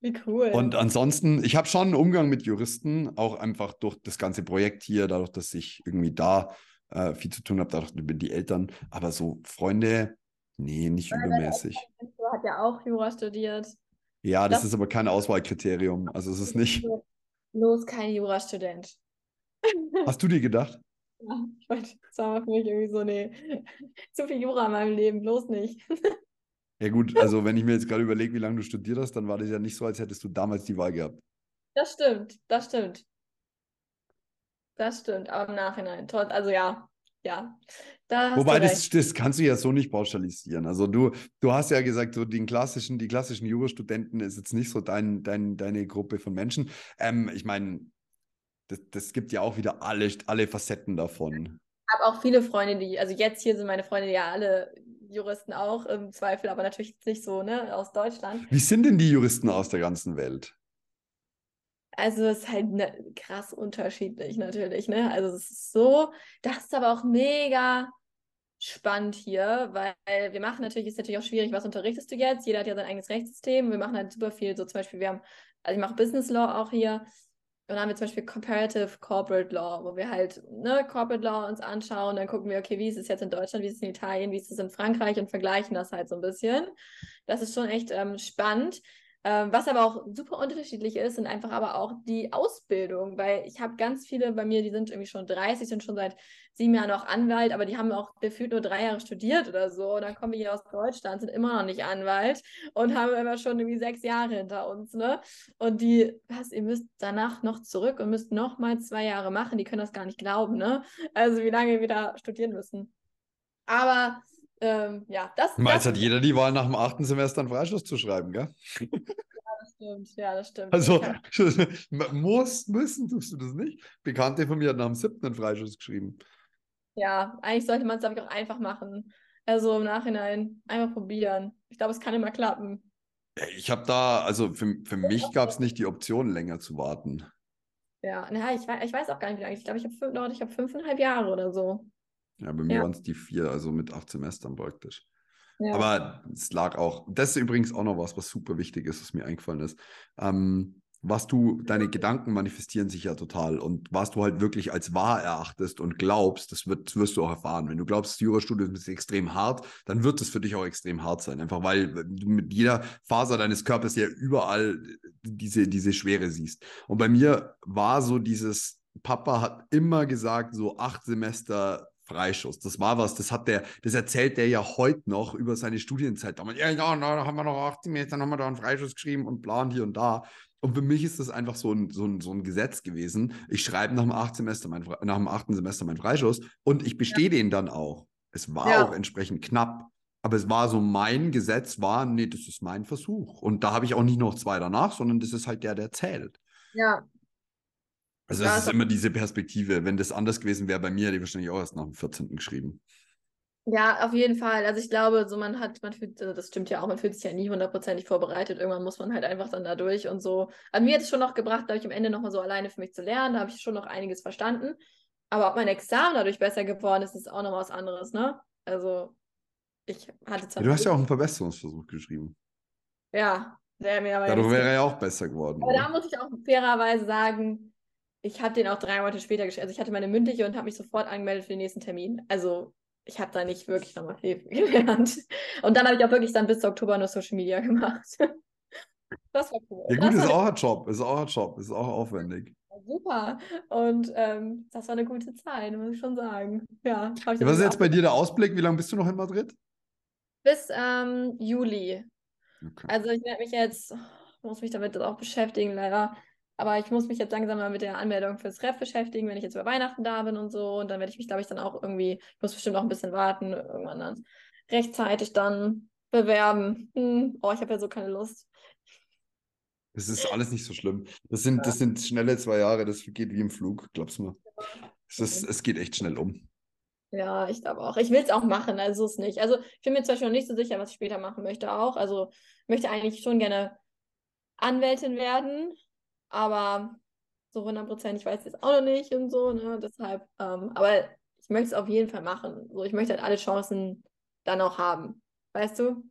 Wie cool. Und ansonsten, ich habe schon einen Umgang mit Juristen, auch einfach durch das ganze Projekt hier, dadurch, dass ich irgendwie da äh, viel zu tun habe, dadurch über die Eltern. Aber so Freunde, nee, nicht übermäßig. Du hat ja auch Jura studiert. Ja, das Das- ist aber kein Auswahlkriterium. Also es ist nicht. Los, kein Jurastudent. Hast du dir gedacht? Ja, ich wollte, das war für mich irgendwie so, nee, *laughs* zu viel Jura in meinem Leben, bloß nicht. *laughs* Ja gut, also wenn ich mir jetzt gerade überlege, wie lange du studiert hast, dann war das ja nicht so, als hättest du damals die Wahl gehabt. Das stimmt, das stimmt. Das stimmt, aber im Nachhinein, also ja, ja, da Wobei, das, das kannst du ja so nicht pauschalisieren. Also du, du hast ja gesagt, so den klassischen, die klassischen Jurastudenten ist jetzt nicht so dein, dein, deine Gruppe von Menschen. Ähm, ich meine, das, das gibt ja auch wieder alle, alle Facetten davon. Ich habe auch viele Freunde, die, also jetzt hier sind meine Freunde ja alle Juristen auch im Zweifel, aber natürlich nicht so, ne, aus Deutschland. Wie sind denn die Juristen aus der ganzen Welt? Also es ist halt ne, krass unterschiedlich natürlich, ne? Also es ist so, das ist aber auch mega spannend hier, weil wir machen natürlich, ist natürlich auch schwierig, was unterrichtest du jetzt? Jeder hat ja sein eigenes Rechtssystem. Wir machen halt super viel, so zum Beispiel, wir haben, also ich mache Business Law auch hier. Und dann haben wir zum Beispiel Comparative Corporate Law, wo wir halt ne, Corporate Law uns anschauen, dann gucken wir, okay, wie ist es jetzt in Deutschland, wie ist es in Italien, wie ist es in Frankreich und vergleichen das halt so ein bisschen. Das ist schon echt ähm, spannend. Ähm, was aber auch super unterschiedlich ist, sind einfach aber auch die Ausbildung, weil ich habe ganz viele bei mir, die sind irgendwie schon 30, sind schon seit sieben Jahren auch Anwalt, aber die haben auch gefühlt nur drei Jahre studiert oder so. Und dann kommen wir hier aus Deutschland, sind immer noch nicht Anwalt und haben immer schon irgendwie sechs Jahre hinter uns, ne? Und die, was, ihr müsst danach noch zurück und müsst noch mal zwei Jahre machen, die können das gar nicht glauben, ne? Also wie lange wir da studieren müssen. Aber ähm, ja, das, Jetzt das hat jeder die Wahl nach dem achten Semester einen Freischluss zu schreiben, gell? stimmt, ja, das stimmt. Also *laughs* muss, müssen tust du das nicht. Bekannte von mir hat nach dem siebten einen Freischluss geschrieben. Ja, eigentlich sollte man es, glaube ich, auch einfach machen. Also im Nachhinein einfach probieren. Ich glaube, es kann immer klappen. Ich habe da, also für, für mich gab es nicht die Option, länger zu warten. Ja, na, ich, ich weiß auch gar nicht, wie lange. Ich glaube, ich habe fünf, ich hab fünfeinhalb Jahre oder so. Ja, bei mir Ja. waren es die vier, also mit acht Semestern praktisch. Ja. Aber es lag auch, das ist übrigens auch noch was, was super wichtig ist, was mir eingefallen ist. Ähm, was du, deine Gedanken manifestieren sich ja total und was du halt wirklich als wahr erachtest und glaubst, das, wird, das wirst du auch erfahren. Wenn du glaubst, das Jurastudium ist extrem hart, dann wird es für dich auch extrem hart sein, einfach weil du mit jeder Faser deines Körpers ja überall diese, diese Schwere siehst. Und bei mir war so dieses, Papa hat immer gesagt, so acht Semester Freischuss. Das war was, das hat der, das erzählt der ja heute noch über seine Studienzeit. Damals, ja, ja, na, da haben wir noch 18 Semester, dann haben wir da einen Freischuss geschrieben und plan hier und da. Und für mich ist das einfach so ein, so ein, so ein Gesetz gewesen. Ich schreibe nach dem, acht Semester mein, nach dem achten Semester meinen Freischuss und ich bestehe den dann auch. Es war Ja. auch entsprechend knapp. Aber es war so, mein Gesetz war, nee, das ist mein Versuch. Und da habe ich auch nicht noch zwei danach, sondern das ist halt der, der zählt. ja, Also Ja, es ist ist auch- immer diese Perspektive. Wenn das anders gewesen wäre bei mir, hätte ich wahrscheinlich auch erst nach dem 14. geschrieben. Ja, auf jeden Fall. Also ich glaube, so man hat, man fühlt, also das stimmt ja auch, man fühlt sich ja nie hundertprozentig vorbereitet. Irgendwann muss man halt einfach dann da durch und so. Also mir hat es schon noch gebracht, glaube ich, am Ende nochmal so alleine für mich zu lernen. Da habe ich schon noch einiges verstanden. Aber ob mein Examen dadurch besser geworden ist, ist auch noch was anderes, ne? Also ich hatte Ja, zwar. du hast ja auch einen Verbesserungsversuch geschrieben. Ja, der mir aber Dadurch wäre er ja auch besser geworden. Aber da Oder? muss ich auch fairerweise sagen, ich habe den auch drei Monate später geschrieben. Also ich hatte meine mündliche und habe mich sofort angemeldet für den nächsten Termin. Also ich habe da nicht wirklich nochmal viel *laughs* gelernt. Und dann habe ich auch wirklich dann bis Oktober nur Social Media *laughs* gemacht. Das war cool. Ja das gut, ist war auch ein Job, ist auch ein Job, ist auch aufwendig. super. Und ähm, das war eine gute Zeit, muss ich schon sagen. Ja, Ja, was ist jetzt bei dir der Ausblick? Wie lange bist du noch in Madrid? Bis ähm, Juli. Okay. Also ich werde mich jetzt, muss mich damit auch beschäftigen, leider. Aber ich muss mich jetzt langsam mal mit der Anmeldung fürs Ref beschäftigen, wenn ich jetzt über Weihnachten da bin und so. Und dann werde ich mich, glaube ich, dann auch irgendwie, ich muss bestimmt auch ein bisschen warten, irgendwann dann rechtzeitig dann bewerben. Hm. Oh, ich habe ja so keine Lust. Das ist alles nicht so schlimm. Das sind, das sind schnelle zwei Jahre, das geht wie im Flug, glaubst du mir. Es, ist, es geht echt schnell um. Ja, ich glaube auch. Ich will es auch machen, also es nicht. Also ich bin mir Beispiel noch nicht so sicher, was ich später machen möchte auch. Also ich möchte eigentlich schon gerne Anwältin werden, aber so 100% ich weiß jetzt auch noch nicht und so, ne? Deshalb, ähm, aber ich möchte es auf jeden Fall machen. So, ich möchte halt alle Chancen dann auch haben. Weißt du?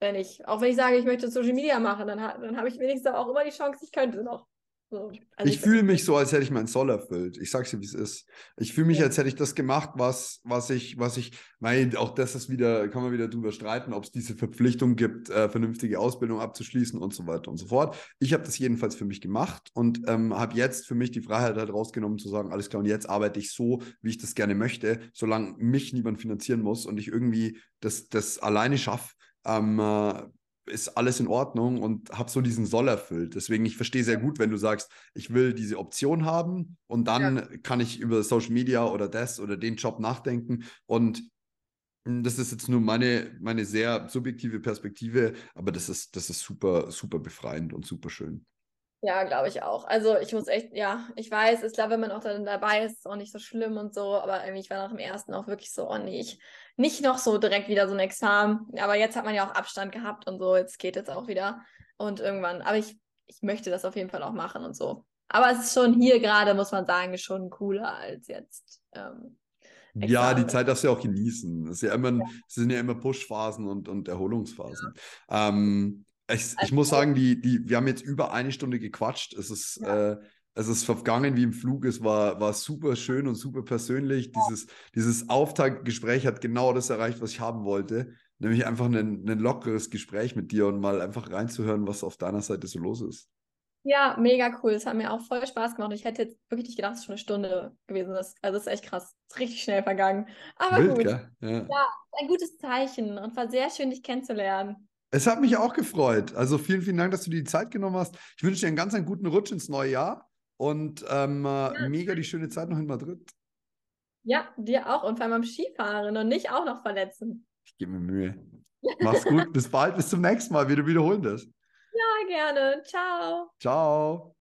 Wenn ich, auch wenn ich sage, ich möchte Social Media machen, dann, dann habe ich wenigstens auch immer die Chance, ich könnte noch. So, also ich fühle mich so, als hätte ich meinen Soll erfüllt. Ich sag's dir, wie es ist. Ich fühle mich, ja. als hätte ich das gemacht, was, was ich, was ich, mein, auch das ist wieder, kann man wieder drüber streiten, ob es diese Verpflichtung gibt, äh, vernünftige Ausbildung abzuschließen und so weiter und so fort. Ich habe das jedenfalls für mich gemacht und ähm, habe jetzt für mich die Freiheit halt rausgenommen zu sagen, alles klar, und jetzt arbeite ich so, wie ich das gerne möchte, solange mich niemand finanzieren muss und ich irgendwie das, das alleine schaffe. Ähm, äh, ist alles in Ordnung und habe so diesen Soll erfüllt. Deswegen, ich verstehe sehr gut, wenn du sagst, ich will diese Option haben und dann ja. kann ich über Social Media oder das oder den Job nachdenken. Und das ist jetzt nur meine, meine sehr subjektive Perspektive, aber das ist, das ist super, super befreiend und super schön. Ja, glaube ich auch. Also ich muss echt, ja, ich weiß, ich glaube, wenn man auch dann dabei ist, ist es auch nicht so schlimm und so, aber irgendwie, ich war nach dem ersten auch wirklich so, oh nee, ich, nicht noch so direkt wieder so ein Examen, aber jetzt hat man ja auch Abstand gehabt und so, jetzt geht es auch wieder und irgendwann, aber ich, ich möchte das auf jeden Fall auch machen und so. Aber es ist schon hier gerade, muss man sagen, schon cooler als jetzt. Ähm, ja, die Zeit darfst du ja auch genießen. Es, ja immer, ja. es sind ja immer Push-Phasen und, und Erholungsphasen. Ja. Ähm, ich, ich muss sagen, die, die, wir haben jetzt über eine Stunde gequatscht. Es ist, ja. äh, es ist vergangen wie im Flug. Es war, war super schön und super persönlich. Ja. Dieses, dieses Auftaktgespräch hat genau das erreicht, was ich haben wollte. Nämlich einfach ein, ein lockeres Gespräch mit dir und mal einfach reinzuhören, was auf deiner Seite so los ist. Ja, mega cool. Es hat mir auch voll Spaß gemacht. Ich hätte jetzt wirklich nicht gedacht, es ist schon eine Stunde gewesen ist. Also es ist echt krass. Es ist richtig schnell vergangen. Aber Wild, gut. Ja. ja, ein gutes Zeichen und war sehr schön, dich kennenzulernen. Es hat mich auch gefreut. Also vielen, vielen Dank, dass du dir die Zeit genommen hast. Ich wünsche dir einen ganz einen guten Rutsch ins neue Jahr und ähm, ja. mega die schöne Zeit noch in Madrid. Ja, dir auch und vor allem am Skifahren und nicht auch noch verletzen. Ich gebe mir Mühe. Mach's gut, bis bald, bis zum nächsten Mal. Wir wiederholen das. Ja, gerne. Ciao. Ciao.